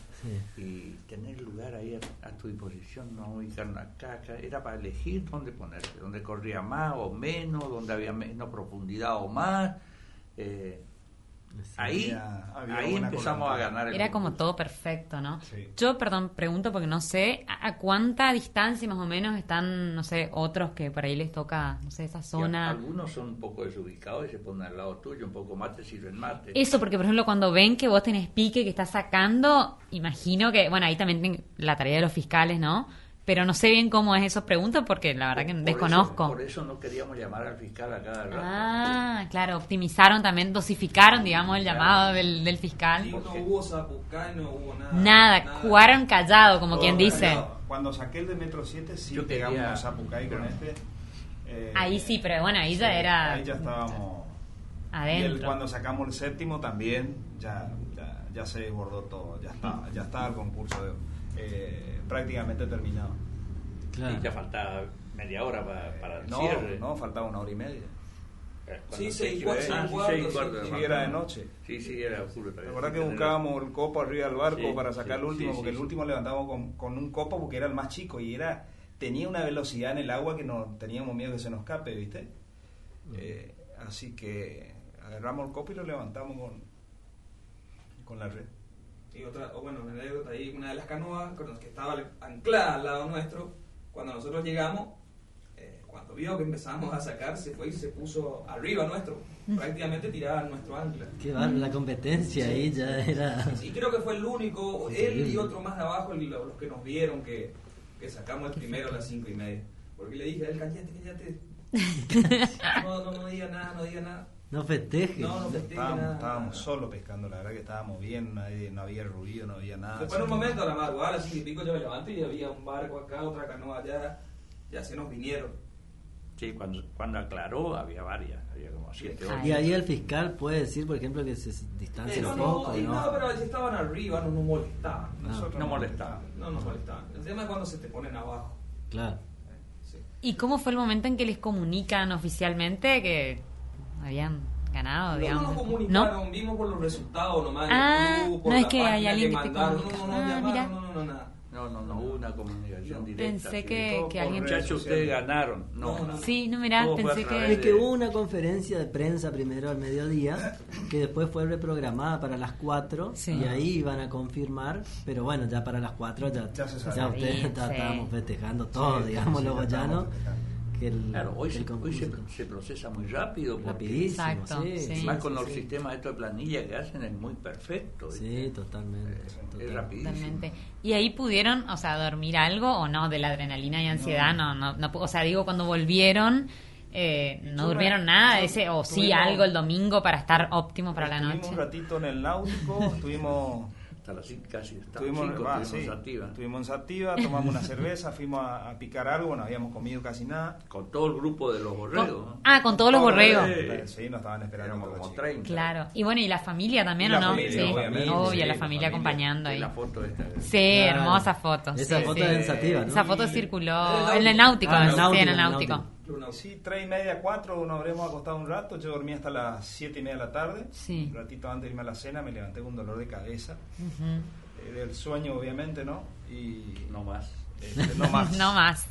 Y tener lugar ahí a, a tu disposición, no ubicar una caca, era para elegir dónde ponerse, dónde corría más o menos, dónde había menos profundidad o más. eh, Ahí, Había- ahí empezamos a ganar el Era como todo perfecto, ¿no? Sí. Yo, perdón, pregunto porque no sé a, a cuánta distancia más o menos están, no sé, otros que por ahí les toca, no sé, esa Y zona. Algunos son un poco desubicados y se ponen al lado tuyo, un poco más te sirven mate. Eso, porque por ejemplo, cuando ven que vos tenés pique que estás sacando, imagino que, bueno, ahí también la tarea de los fiscales, ¿no? Pero no sé bien cómo es eso, pregunto porque la verdad que Por desconozco. Eso, por eso no queríamos llamar al fiscal a cada rato. Ah, claro, optimizaron también, dosificaron, digamos, el Claro. llamado del, del fiscal. Sí, no hubo zapucay, no hubo nada. Nada, jugaron callado, como Todo quien dice. callado. Cuando saqué el de Metro 7, sí Yo pegamos quería- un zapucay con este. Eh, Ahí sí, pero bueno, ahí ya era Ahí ya estábamos. Y adentro. el, cuando sacamos el séptimo también, ya, ya, ya se desbordó todo. Ya está, ya está el concurso eh, prácticamente terminado. Claro. Y ya faltaba media hora para, para el No, cierre. no, faltaba una hora y media. Eh, Sí, seis, cuatro, ah, sí, cuartos, seis cuartos, sí, era de noche. Sí, sí, era oscuro. La verdad que buscábamos el copo arriba del barco Sí, para sacar sí, el último, sí, porque sí, el sí. último levantamos con, con un copo porque era el más chico y era tenía una velocidad en el agua que no teníamos miedo que se nos escape, ¿viste? Eh, así que agarramos el copo y lo levantamos con, con la red. Y otra, o bueno, una anécdota ahí, una de las canoas con las que estaba anclada al lado nuestro, cuando nosotros llegamos, eh, cuando vio que empezábamos a sacar, se fue y se puso arriba nuestro, prácticamente tiraba nuestro ancla. Qué bar- la competencia ahí ya era. Y creo que fue el único, él y otro más de abajo, los que nos vieron que, que sacamos el primero a las cinco y media. Porque le dije a él, cállate, cállate. [laughs] No, no, no diga nada, no diga nada. No festeje. No, no festeje Estábamos, estábamos nada. solo pescando, la verdad que estábamos bien, nadie- no había ruido, no había nada. Después en un así. momento a la madrugada, a las cinco y pico, yo me levanto y había un barco acá, otra canoa allá, ya se nos vinieron. Sí, cuando, cuando aclaró había varias, había como siete o. Y ahí el fiscal puede decir, por ejemplo, que se distancia Eh, no, un poco. y ¿no? no, pero si estaban arriba no nos molestaban. Nosotros No molestaba. No nos molestaban. El tema es cuando se te ponen abajo. Claro. Sí. ¿Y cómo fue el momento en que les comunican oficialmente que habían ganado, No, no digamos? nos comunicaron, vimos por los resultados nomás. Ah, no es que hay página alguien que te. No, no, no, Ah, llamaron, mira. no, no, no, nada. No, no, no hubo una comunicación No. directa. Pensé que- que alguien- Muchachos, ustedes ganaron. No, No, no. Sí, no, mirá, pensé que... Es que hubo una conferencia de prensa primero al mediodía, que después fue reprogramada para las 4, Sí. y ahí iban a confirmar, pero bueno, ya para las 4 ya, Ya se ya ustedes Sí, estábamos festejando todo, Sí, digamos, sí, los boyanos. Que el, Claro, hoy, el se, hoy se, concurso. se procesa muy rápido. Rapidísimo, Exacto, sí, sí. sí, Más sí, con los sistemas estos de planilla que hacen es muy perfecto. Sí, ¿viste? totalmente. Eh, es rapidísimo. Totalmente. ¿Y ahí pudieron, o sea, dormir algo o no de la adrenalina y ansiedad? No, no, no, pu- o sea, digo, cuando volvieron, eh, no Yo durmieron me- nada, ese, o sí algo el domingo para estar óptimo para la Estuvimos noche. un ratito en el náutico, [laughs] estuvimos Hasta las cinco, casi hasta las Estuvimos, cinco ah, estuvimos sí, activas. estuvimos en Sativa, tomamos una cerveza, fuimos a, a picar algo, no habíamos comido casi nada. Con todo el grupo de los borregos. Con- ¿no? ah, con todos los borregos. Sí, nos estaban esperando como chica. 30. Claro. Y bueno, ¿y la familia también o no? familia, sí, obviamente, obvio, sí, la la familia acompañando ahí. La foto esta. Sí, Claro. hermosa foto. Esa sí, foto sí. es en Sativa, ¿no? Esa foto circuló en en el náutico, Ah, en el náutico, Sí, tres y media, cuatro, nos habremos acostado un rato. Yo dormí hasta las siete y media de la tarde. Sí. Un ratito antes de irme a la cena me levanté con un dolor de cabeza. Eh, del sueño, obviamente, ¿no? Y No más. este, no más. [laughs] no más.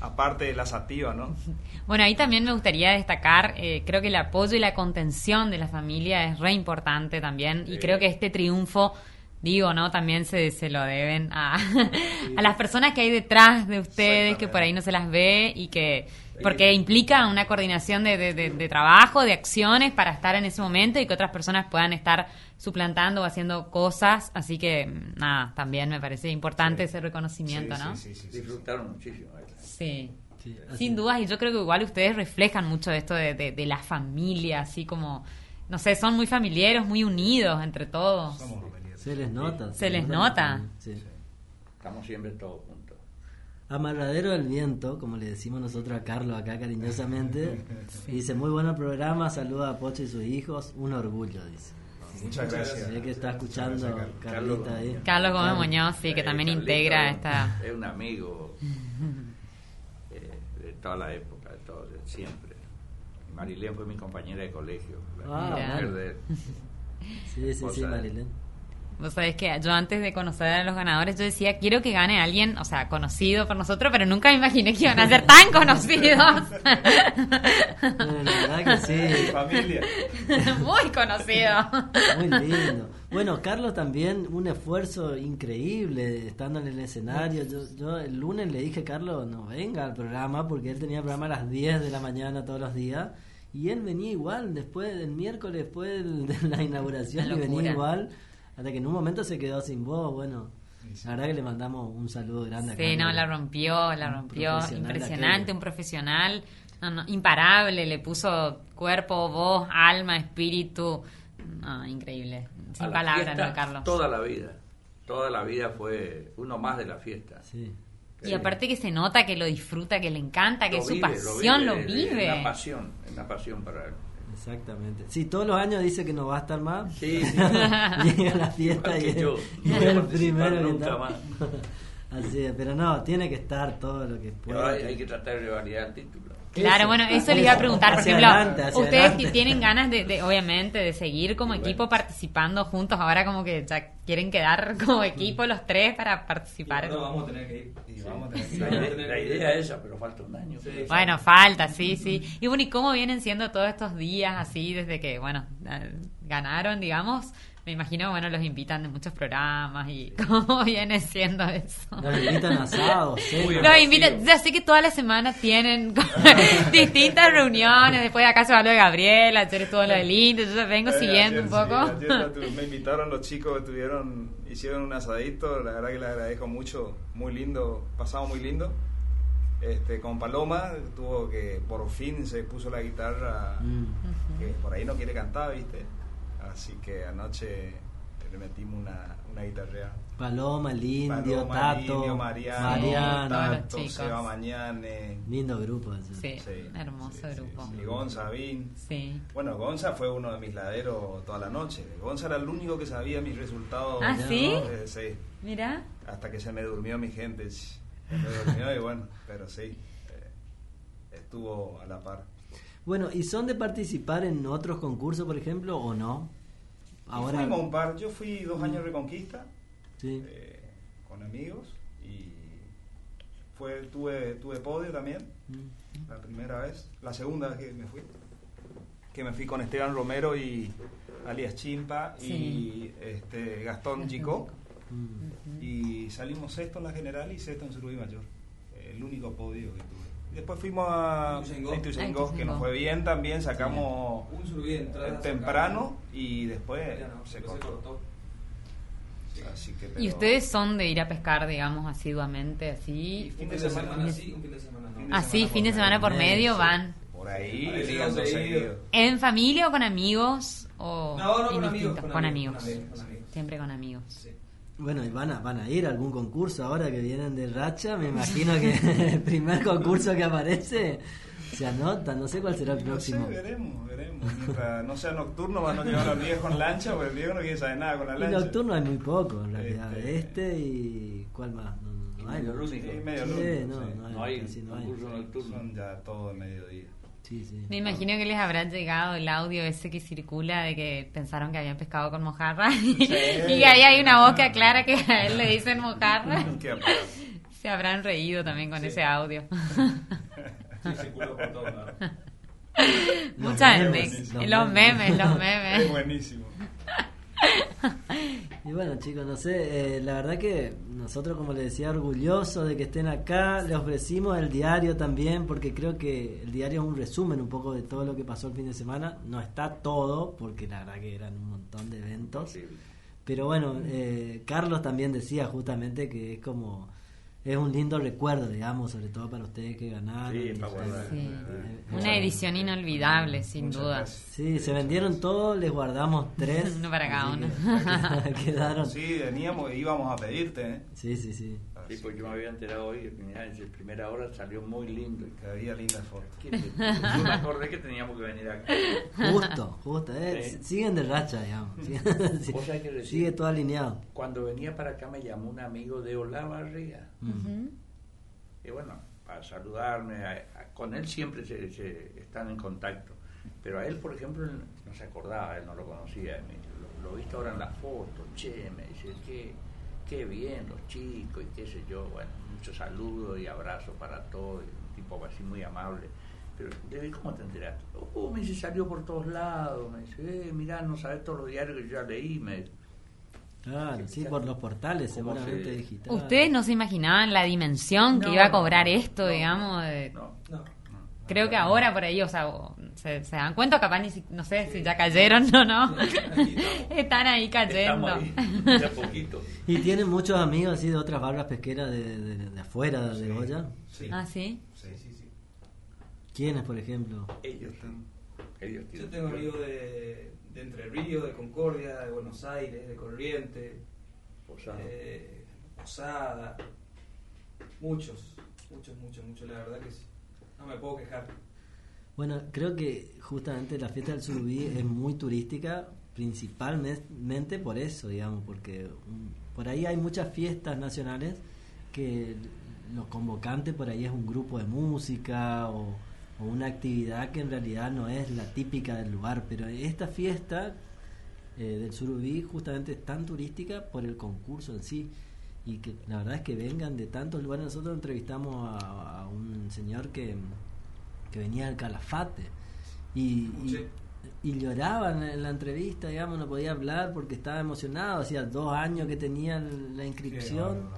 Aparte de la sativa, ¿no? [laughs] Bueno, ahí también me gustaría destacar, eh, creo que el apoyo y la contención de la familia es re importante también y creo que este triunfo, digo, ¿no? También se, se lo deben a, [laughs] a las personas que hay detrás de ustedes, que por ahí no se las ve y que... Porque implica una coordinación de, de- de- de trabajo, de acciones para estar en ese momento y que otras personas puedan estar suplantando o haciendo cosas. Así que, nada, también me parece importante Sí. ese reconocimiento, Sí, ¿no? sí, sí, sí, sí. Disfrutaron muchísimo. ¿eh? Sí. Sin dudas, y yo creo que igual ustedes reflejan mucho esto de, de, de la familia, así como, no sé, son muy familiares, muy unidos entre todos. Somos familia. Se les nota. Se les nota. Sí. Estamos siempre todos juntos. Amarradero del viento, como le decimos nosotros a Carlos acá cariñosamente. [laughs] Dice, muy bueno el programa, saluda a Pocho y sus hijos, un orgullo, dice. Muchas gracias. Se ve que está escuchando gracias, Carlita ahí. Carlos Gómez Carlos. Muñoz, sí, que Eh, también Carlito integra esta... Es un amigo eh, de toda la época, de, todo, de siempre. Marilén fue mi compañera de colegio. la Ah, mujer de. [laughs] Sí, sí, sí, Marilén. Vos sabés que yo antes de conocer a los ganadores, yo decía, quiero que gane alguien, o sea, conocido por nosotros, pero nunca me imaginé que iban a ser tan conocidos. La verdad que sí. Familia. [laughs] Muy conocidos. Muy lindo. Bueno, Carlos también, un esfuerzo increíble estando en el escenario. Yo, yo el lunes le dije, Carlos, no venga al programa, porque él tenía programa a las 10 de la mañana todos los días. Y él venía igual, después del miércoles, después de la inauguración, y venía igual. Hasta que en un momento se quedó sin voz. Bueno, la verdad que le mandamos un saludo grande a Sí, Carlos. no, la rompió, la rompió. profesional Impresionante, un profesional. No, no, imparable, le puso cuerpo, voz, alma, espíritu. No, increíble. A Sin la palabras, fiesta, ¿no, Carlos? Toda la vida. Toda la vida fue uno más de la fiesta. Sí. Y aparte que se nota que lo disfruta, que le encanta, que Lo es su vive, pasión, lo vive. Es una pasión, es una pasión para él. Exactamente. Sí, todos los años dice que no va a estar más. Sí, sí. [laughs] Llega la fiesta y, que yo. [laughs] y No es voy a el primero que nunca está. más. [laughs] Así es, pero no, tiene que estar todo lo que Pero pueda. hay, hay que tratar de validar el título. Claro, bueno, eso les iba a preguntar. Por ejemplo, adelante, ustedes adelante. que tienen ganas de, de, obviamente, de seguir como equipo bueno. participando juntos, ahora como que ya quieren quedar como equipo los tres para participar. No, vamos a tener que ir. Y vamos a tener que Sí, La vamos a idea, tener la que ir. idea es esa, pero falta un año. Sí. Bueno, falta, sí, sí. Y bueno, ¿y cómo vienen siendo todos estos días así desde que, bueno, eh, ganaron, digamos? Me imagino, bueno, los invitan de muchos programas y [laughs] cómo viene siendo eso. Nos invitan asados. Muy Los invitan, ya sé que todas las semanas tienen [laughs] distintas reuniones, después de acá se va lo de Gabriela, ayer estuvo lo del Indio, yo vengo Eh, siguiendo ayer un sí, poco. ayer [laughs] me invitaron los chicos que tuvieron, hicieron un asadito, la verdad que les agradezco mucho, muy lindo, pasado muy lindo. Este, con Paloma tuvo que por fin se puso la guitarra, Mm. que por ahí no quiere cantar, viste. Así que anoche le metimos una, una guitarrea. Paloma, el Indio, Paloma, Tato, Indio, Mariano, Mariano. Tato. Seba Mañane. Lindo grupo. ese. Sí, Sí, hermoso sí, sí, grupo. sí. Gonza, Vin. Sí. Bueno, Gonza fue uno de mis laderos toda la noche. Gonza era el único que sabía mis resultados. ¿Ah, sí? Eh, sí, Mira. hasta que se me durmió mi gente. Se me durmió y bueno, pero sí, eh, estuvo a la par. Bueno, ¿y son de participar en otros concursos, por ejemplo, o no? Ahora, fuimos un par. Yo fui dos años Reconquista Sí. eh, con amigos y fue tuve tuve podio también Mm. la primera vez, la segunda vez que me fui, que me fui con Esteban Romero y alias Chimpa Sí. y este Gastón Chico Mm. y salimos sexto en la general y sexto en Surubí Mayor, el único podio que tuve. Después fuimos a Ituzaingó. que nos fue bien también, sacamos Un entrada. eh, temprano y después Ya no, se cortó. Así que, ¿Y ustedes son de ir a pescar, digamos, asiduamente, así? fin de fin de semana semana sí. un fin de semana no. Así, fin de por semana por medio, van. Por ahí, seguido. ¿En familia o con amigos? O No, no, con amigos, Con, con amigos. amigos, con amigos, con amigos. Siempre con amigos. Sí. Bueno, y van a, van a ir a algún concurso ahora que vienen de racha. Me imagino que [laughs] el primer concurso que aparece se anota. No sé cuál será el No próximo. sé, veremos, veremos. Mientras no sea nocturno, van a llevar a los viejos en lancha, porque el viejo no quiere saber nada con la Y lancha. nocturno hay muy poco, en realidad. Este- Este y. ¿Cuál más? No, no, no hay. Medio. Sí, lúdico. medio Sí, lúdico, no, sí. no hay. No hay casi no hay. nocturno. Son ya todo de mediodía. Sí, sí. Me imagino que les habrá llegado el audio ese que circula de que pensaron que habían pescado con mojarra [laughs] y, y ahí hay una voz que aclara que a él le dicen mojarra. [laughs] Se habrán reído también con Sí. ese audio. [laughs] Sí, por todos lados. Los Muchas memes, veces. los Los memes, los Es memes. buenísimo. [laughs] Y bueno, chicos, no sé, eh, la verdad que nosotros, como les decía, orgullosos de que estén acá. Les ofrecimos el diario también, porque creo que el diario es un resumen un poco de todo lo que pasó el fin de semana. No está todo, porque la verdad que eran un montón de eventos. Pero bueno, eh, Carlos también decía justamente que es como. Es un lindo recuerdo, digamos, sobre todo para ustedes que ganaron. Sí, para guardar. Sí. Eh, Una edición inolvidable, sin Muchas duda. gracias. Sí, se vendieron todos, les guardamos [laughs] tres. Uno para cada uno. que [laughs] Quedaron. Sí, veníamos, íbamos a pedirte, ¿eh? Sí, sí, sí. Sí, porque yo me había enterado hoy, mira, en primera hora salió muy lindo. Que había lindas fotos. ¿Qué te- Yo me acordé que teníamos que venir acá. Justo, justo. eh, Sí. Siguen de racha, digamos. Sigue, [laughs] Vos sabés que decir- sigue todo alineado. Cuando venía para acá me llamó un amigo de Olavarría. Ujú. Y bueno, para saludarme, a- a- con él siempre se, se están en contacto. Pero a él, por ejemplo, él no se acordaba, él no lo conocía. Lo- he visto ahora en la foto, che, me dice, qué, qué bien los chicos y qué sé yo, bueno, muchos saludos y abrazos para todos, un tipo así muy amable. Pero, ¿cómo te enteraste? Oh, me dice, salió por todos lados, me dice, eh, mirá, no sabes todos los diarios que yo ya leí, me. Claro, sí, por los portales ¿Cómo seguramente se- digitales. Ustedes no se imaginaban la dimensión que iba a cobrar no, esto, no, digamos. de- No, No. Creo que ahora por ahí, o sea, se, se dan cuenta, capaz ni si- no sé si ya cayeron o no. Estamos. [laughs] Están ahí cayendo. ahí, poquito. ¿Y tienen muchos amigos así de otras barras pesqueras de, de- de afuera de. Goya? Sí. Ah, sí. Sí, sí, sí. ¿Quiénes, por ejemplo? Ellos, ellos Yo tengo amigos de, de Entre Ríos, de Concordia, de Buenos Aires, de Corrientes, Posada. eh, Posada. Muchos, muchos, muchos, muchos. La verdad que sí. No me puedo quejar. Bueno, creo que justamente la fiesta del surubí es muy turística, principalmente por eso, digamos, porque mm, por ahí hay muchas fiestas nacionales que lo convocante por ahí es un grupo de música o, o una actividad que en realidad no es la típica del lugar, pero esta fiesta eh, del surubí justamente es tan turística por el concurso en sí y que la verdad es que vengan de tantos lugares. Nosotros entrevistamos a, a un señor que, que venía del Calafate y, y, y lloraba en, en la entrevista, digamos, no podía hablar porque estaba emocionado. Hacía dos años que tenía la inscripción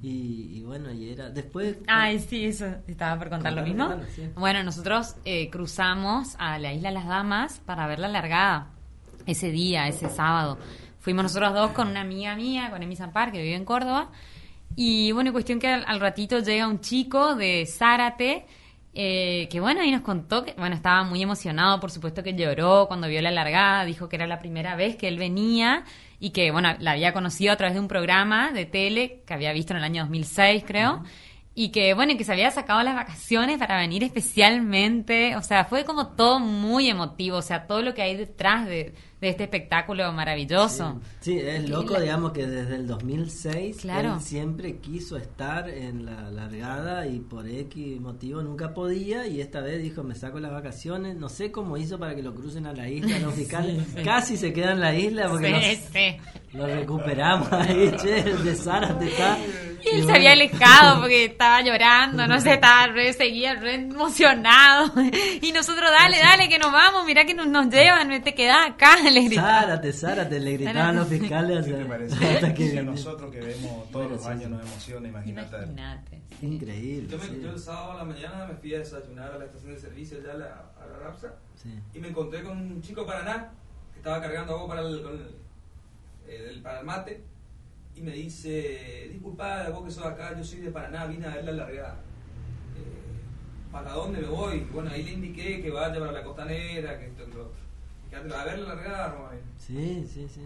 y, y bueno, y era después. Ay, sí, eso estaba por contar lo mismo. sí. Bueno, nosotros eh, cruzamos a la isla Las Damas para ver la largada ese día, ese sábado. Fuimos nosotros dos con una amiga mía, con Emi Zampar, que vive en Córdoba. Y bueno, cuestión que al, al ratito llega un chico de Zárate, eh, que bueno, ahí nos contó que, bueno, estaba muy emocionado, por supuesto que lloró cuando vio la largada, dijo que era la primera vez que él venía y que, bueno, la había conocido a través de un programa de tele que había visto en el año 2006, creo. Y que, bueno, que se había sacado las vacaciones para venir especialmente. O sea, fue como todo muy emotivo. O sea, todo lo que hay detrás de, de este espectáculo maravilloso. Sí, es loco, la- digamos, que desde el 2006 Claro. él siempre quiso estar en la largada y por X motivo nunca podía y esta vez dijo, me saco las vacaciones, no sé cómo hizo para que lo crucen a la isla los [laughs] fiscales, casi se queda en la isla porque lo recuperamos ahí, che, el de Zárate está... Y él se bueno, había alejado porque estaba llorando, no sé, estaba re, seguía re emocionado. [laughs] Y nosotros, dale, dale, que nos vamos, mirá que nos, nos llevan, te quedás acá, le gritaba. Zárate, Zárate, le gritaban los fiscales ¿Qué hasta- te parece? hasta que Si a nosotros que vemos todos los años nos emociona, imagínate. Imagínate. sí. Increíble. Yo, me, sí. yo el sábado a la mañana me fui a desayunar a la estación de servicio allá a la, a la Rapsa Sí. y me encontré con un chico de Paraná que estaba cargando agua para el, con el- eh, del- para el mate y me dice, disculpa, vos que sos de acá, yo soy de Paraná, vine a ver la largada. Eh, ¿Para dónde me voy? Bueno, ahí le indiqué que vaya para la costanera, que esto, que lo otro. A ver la largada. Sí, sí, sí.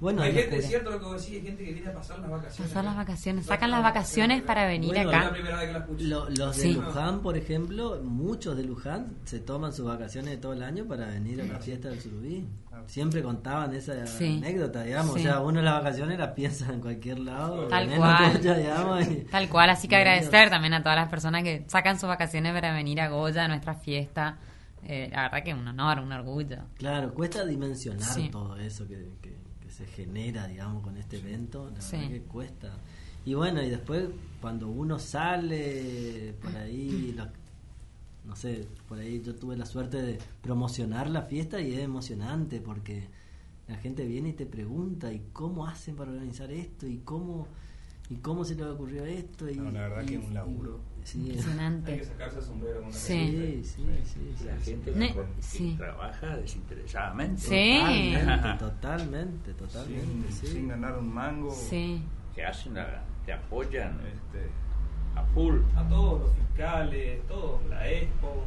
Bueno, hay gente, es cierto lo que vos decís, hay gente que viene a pasar las vacaciones. Pasar las vacaciones, sacan las vacaciones para venir Bueno, Es la acá. primera vez que la escucho. Lo- los de Sí. Luján, por ejemplo, muchos de Luján se toman sus vacaciones de todo el año para venir a la fiesta del Surubí. Siempre contaban esa Sí. anécdota, digamos. Sí. O sea, uno las vacaciones las piensa en cualquier lado. Tal cual. [laughs] Goya, digamos, y- Tal cual, así que agradecer también a todas las personas que sacan sus vacaciones para venir a Goya, a nuestra fiesta. Eh, la verdad que es un honor, un orgullo. Claro, cuesta dimensionar Sí. todo eso que, que- que se genera, digamos, con este evento. La Sí. verdad que cuesta. Y bueno, y después cuando uno sale por ahí, [clears throat] no sé, por ahí yo tuve la suerte de promocionar la fiesta y es emocionante porque la gente viene y te pregunta, ¿y cómo hacen para organizar esto? ¿Y cómo, y cómo se les ocurrió esto? Y, No, la verdad y- que es un laburo. sí, Hay que Impresionante. sacarse el sombrero. con la Sí. sí, sí, sí, sí, La sí. gente que, trabaja desinteresadamente. Sí. Totalmente, totalmente, totalmente, Sin, sí. sin ganar un mango. Sí. Que hacen la- te apoyan Este, a full. A todos los fiscales, todos, la Expo,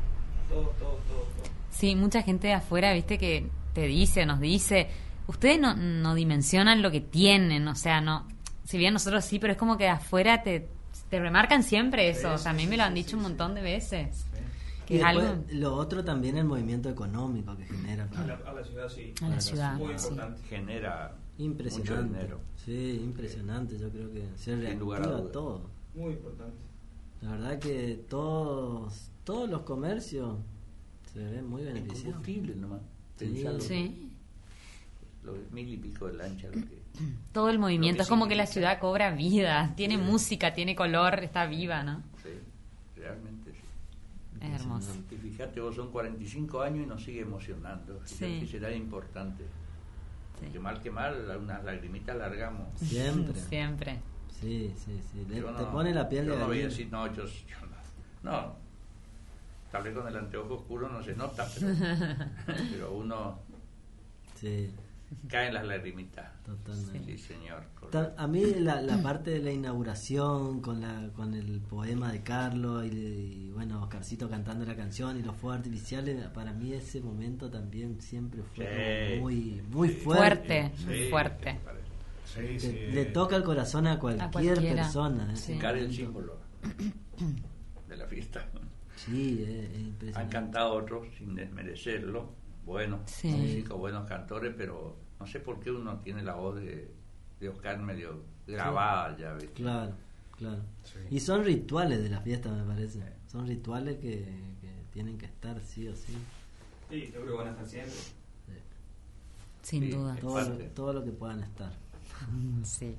todos, todos, todos. todos. Sí, mucha gente de afuera, viste, que te dice, nos dice, ustedes no, no dimensionan lo que tienen, o sea, no, si bien nosotros sí, pero es como que de afuera te, te remarcan siempre eso, Sí, o sea, a mí sí, me lo han sí, dicho un sí. montón de veces. sí. Que Y es después, algo lo otro también el movimiento económico que genera. A la, a la ciudad sí. a la ciudad. Muy importante. Genera mucho Impresionante. dinero. Sí, impresionante. Yo creo que se a reactiva todo. Muy importante. La verdad que todos todos los comercios se ven muy El beneficiados. combustible nomás. Sí. los mil y pico de lancha. Lo que, Todo el movimiento, es como que la ciudad cobra vida, [laughs] tiene Sí. música, tiene color, está viva, ¿no? sí, realmente sí. Es hermoso. Y fíjate, vos son 45 años y nos sigue emocionando. Sí. Que será importante. Sí. Que mal que mal, unas lagrimitas largamos. Siempre. Siempre. Sí, sí, sí. Le- Yo te no- pone la piel yo de no voy a decir, no, yo, yo no. No, tal vez con el anteojo oscuro no se nota, pero, [laughs] pero uno Sí, [laughs] cae en las lagrimitas. totalmente. Sí, señor. A mí la, la parte de la inauguración con la con el poema de Carlos y, y, bueno Oscarcito cantando la canción y los fuegos artificiales para mí ese momento también siempre fue Sí. muy muy Sí. fuerte, Fuerte. muy fuerte. Sí, Le- sí. le toca el corazón a cualquier cualquiera. persona. Buscar el símbolo [coughs] de la fiesta. sí es, es Han impresionante cantado otros sin desmerecerlo, buenos Sí. músicos, buenos cantores, pero no sé por qué uno tiene la voz de, de Oscar medio grabada ya. ¿viste? claro claro Sí. y son rituales de la fiesta me parece son rituales que, que tienen que estar sí o sí Sí, yo creo que van a estar siempre. Sin Sí. duda. todo lo, parte. todo lo que puedan estar [laughs] Sí.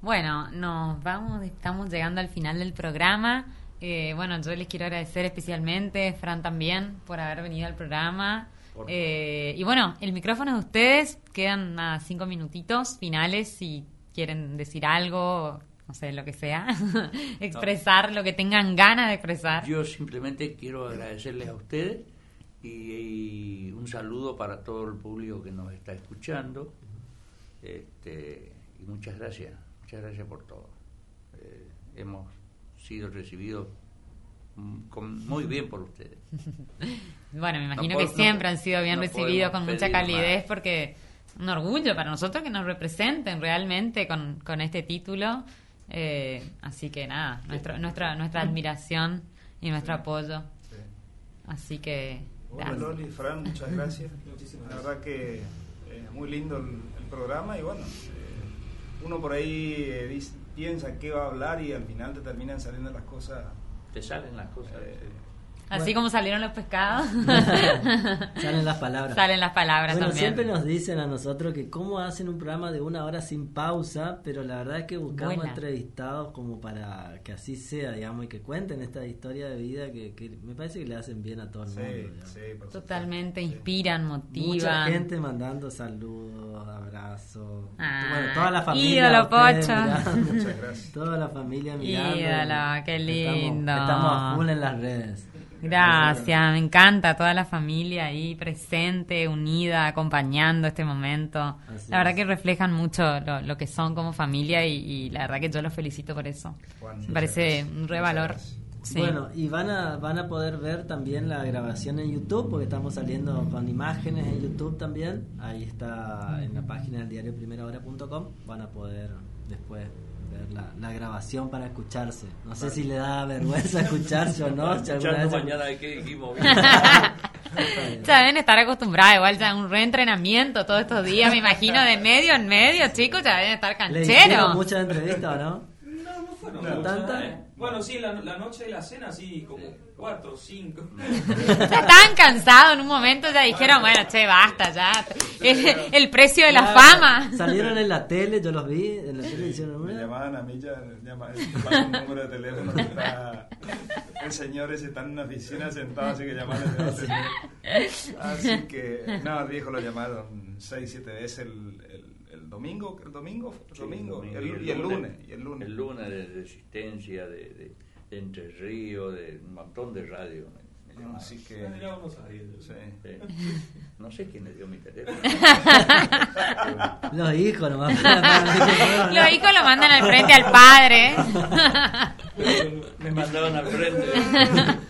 Bueno, nos vamos, estamos llegando al final del programa. Eh, bueno, yo les quiero agradecer especialmente, Fran también, por haber venido al programa. Eh, y bueno, el micrófono de ustedes, quedan nada, cinco minutitos finales si quieren decir algo, no sé, lo que sea, [laughs] expresar lo que tengan ganas de expresar. Yo simplemente quiero agradecerles a ustedes y, y un saludo para todo el público que nos está escuchando. Este, y muchas gracias, muchas gracias por todo. Eh, hemos sido recibidos muy bien por ustedes. [laughs] Bueno, me imagino No que siempre han sido bien no recibidos con mucha calidez más. porque un orgullo para nosotros que nos representen realmente con, con este título. Eh, así que nada, nuestro, nuestra, nuestra admiración y nuestro apoyo. Sí. Así que Bueno. Loli, Fran, muchas [laughs] gracias. Muchísimas La verdad que es muy lindo el, el programa y bueno, eh, uno por ahí eh, dice- piensa qué va a hablar y al final te terminan saliendo las cosas. Te salen las cosas. eh, Así como salieron los pescados, [laughs] salen las palabras salen las palabras Bueno, también. siempre nos dicen a nosotros que cómo hacen un programa de una hora sin pausa, pero la verdad es que buscamos Buena. entrevistados como para que así sea, digamos, y que cuenten esta historia de vida que, que me parece que le hacen bien a todo el sí, mundo. digamos. sí, por Totalmente sí. inspiran, Mucha motivan. gente mandando saludos, abrazos. Ah, bueno, toda la familia. ídolo, ustedes Pocho. [laughs] Muchas gracias. Toda la familia mirando. Ídolo, qué lindo. Estamos, estamos a full en las redes. Gracias, me encanta toda la familia ahí presente, unida, acompañando este momento. Así la verdad es. que reflejan mucho lo, lo que son como familia y, y la verdad que yo los felicito por eso. Juan, Me parece gracias. un re Muchas valor. gracias. Sí. Bueno, y van a, van a poder ver también la grabación en YouTube, porque estamos saliendo con imágenes en YouTube también. Ahí está en la página del diario primerahora.com. Van a poder después ver la, la grabación para escucharse. No sé si le da vergüenza [laughs] escucharse o no. si alguna Escuchando vez- mañana de qué dijimos. [laughs] [laughs] ya deben estar acostumbrados, igual ya un reentrenamiento todos estos días, me imagino, de medio en medio, chicos, ya deben estar ¿Le hicieron cancheros. muchas entrevistas no? No, no fueron No. Bueno, sí, la, la noche de la cena, sí, como cuatro o cinco. [laughs] Ya estaban cansados en un momento, ya dijeron, bueno, che, basta, ya. El, el precio de la Claro, fama. Salieron en la tele, yo los vi. En la tele hicieron Me llamaban a mí, ya, llama, te paso un número de teléfono que está. El señor ese está en una oficina sentado, así que atender. Así que, no, viejo lo llamaron seis, siete veces el domingo, el domingo, el Sí, domingo, y el- y el lunes, y el lunes. El lunes de Resistencia, de, de, de Entre Ríos, de un montón de radio. me- me llamaban. Así que, sí. Sí. No sé quién le dio mi teléfono. Los hijos nomás. [laughs] Los hijos lo mandan al frente al padre. Me mandaban al frente. [laughs]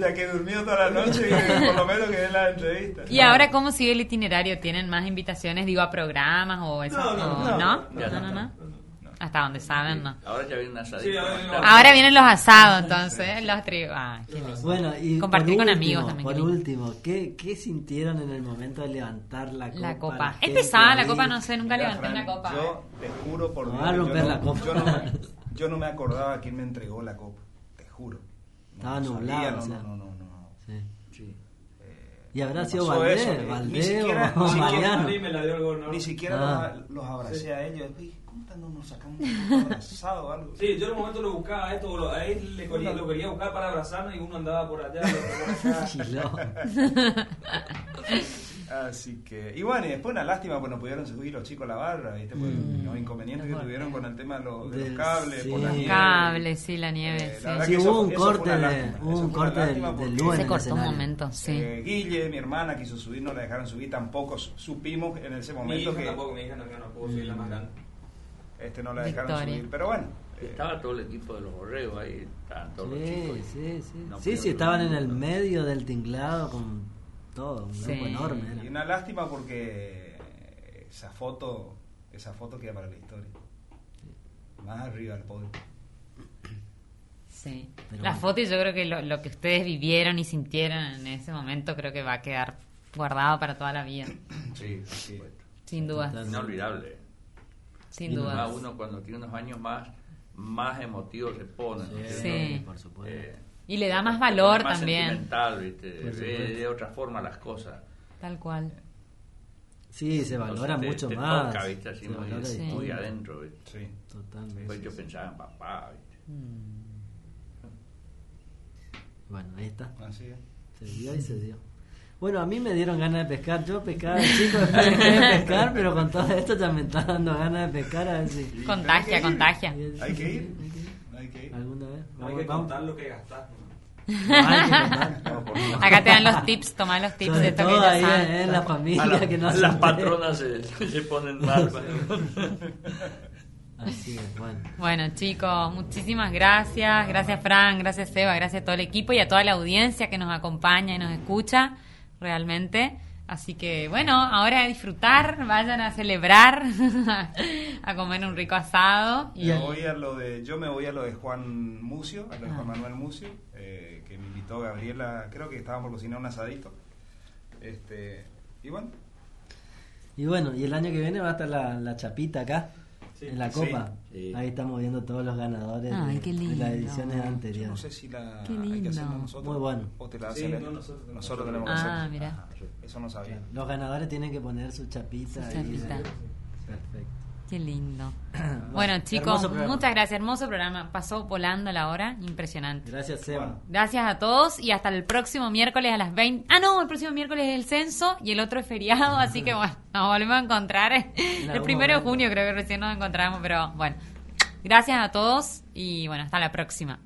ya que durmió toda la noche y por lo menos que en la entrevista. ¿Y ahora cómo sigue el itinerario? ¿Tienen más invitaciones, digo, a programas o eso? No, no, o- no, ¿no? ya no, no, no, no. Hasta donde saben, no. Ahora ya viene un asadito. Sí, ahora vienen los asados, entonces, los tribus. Ah. Bueno, y Compartir por con último, amigos también, Por último, ¿qué, ¿qué sintieron en el momento de levantar la copa? La copa. Es pesada la copa, no sé, nunca Mira, levanté Fran, una copa. Yo te juro por No Dios va a que romper yo, la no, copa. yo, no me, yo no me acordaba quién me entregó la copa, te juro. Estaba nublado, no, o sea. no, no, no, no. Sí. Sí. Eh, Y habrá sido Valdés, eso, ni Valdés siquiera- o ni Mariano. Ni siquiera Ah. los, los abracé a ellos. Uy, ¿Cómo tan no nos sacamos un abrazado o algo? Sí, yo en un momento lo buscaba a esto, a él le quería, lo quería buscar para abrazarnos y uno andaba por allá, por acá. [laughs] [laughs] Así que, y bueno, y después una lástima, pues no pudieron subir los chicos a la barra, ¿viste? Por Mm. los inconvenientes que tuvieron con el tema de los, de los cables, por la sí. nieve. Cables, sí, la nieve. Eh, sí. la Sí, eso- hubo un eso corte lástima, hubo un corte del- del en Se cortó un momento, sí. eh, Guille, mi hermana, quiso subir, no la dejaron subir, tampoco su- supimos en ese momento que tampoco, mi hija no, puedo subir la más grande. este, no la dejaron Victoria. subir. Pero bueno, eh, Estaba todo el equipo de los borregos ahí, estaban todos los Sí, chicos. sí, sí. No Sí, pudo sí, estaban en el medio del tinglado con todo, un Sí. grupo enorme. era. y una lástima porque esa foto, esa foto queda para la historia. Más arriba del podio. Sí. Pero la bueno. foto y yo creo que lo, lo que ustedes vivieron y sintieron en ese momento creo que va a quedar guardado para toda la vida. Sí, supuesto. Sin duda. Inolvidable. Sin duda. Más uno cuando tiene unos años más, más emotivo se pone. ¿no? Sí. por supuesto. Eh, Y le da más valor más también. sentimental, ¿viste? Por Ve de otra forma las cosas. Tal cual. Sí, se valora te- mucho te más. toca, ¿viste? Así Se muy, valora Sí. distinto. muy adentro, ¿viste? Sí. Totalmente. Después yo pensaba en papá, ¿viste? Bueno, ahí está. Así es. Se dio y se dio. Bueno, a mí me dieron ganas de pescar. Yo pescaba chico, después dejé de pescar, pero con todo esto ya me está dando ganas de pescar. A ver si. Contagia, contagia. Hay que ir. Ir. ¿Alguna vez? No hay que contar lo que gastas. ¿no? Acá te dan los tips, toma los tips de Sobre esto que ahí en la familia A, la- que no a las patronas se, [laughs] se ponen mal. Así es, bueno. Bueno, chicos, muchísimas gracias. Gracias, Fran, gracias, Seba, gracias a todo el equipo y a toda la audiencia que nos acompaña y nos escucha, realmente. Así que, bueno, ahora a disfrutar, vayan a celebrar, [laughs] a comer un rico asado. Y Me voy a lo de, yo me voy a lo de Juan Mucio, a lo de Juan Manuel Mucio, eh, que me invitó Gabriela, creo que estábamos por cocinar un asadito. Este, y bueno, Y bueno, y el año que viene va a estar la, la chapita acá, Sí. en la copa. Sí. Ahí estamos viendo todos los ganadores Ay, de, qué de lindo. las ediciones yo no anteriores. sé si la Qué hay que lindo. hacerla nosotros. Muy bueno. O te la Sí, hacen no, ellos. nosotros- nosotros tenemos que Ah, hacer. mira. Ajá, Eso no sabía. Los ganadores tienen que poner su chapita. Su ahí. chapita. Perfecto. Qué lindo. [clears throat] Bueno, chicos, muchas gracias. Hermoso programa. Pasó volando la hora. Impresionante. Gracias, Seba. Gracias a todos y hasta el próximo miércoles a las 20. Ah, no, el próximo miércoles es el censo y el otro es feriado, [laughs] así que bueno, nos volvemos a encontrar. El primero de junio creo que recién nos encontramos, pero bueno. Gracias a todos y bueno, hasta la próxima.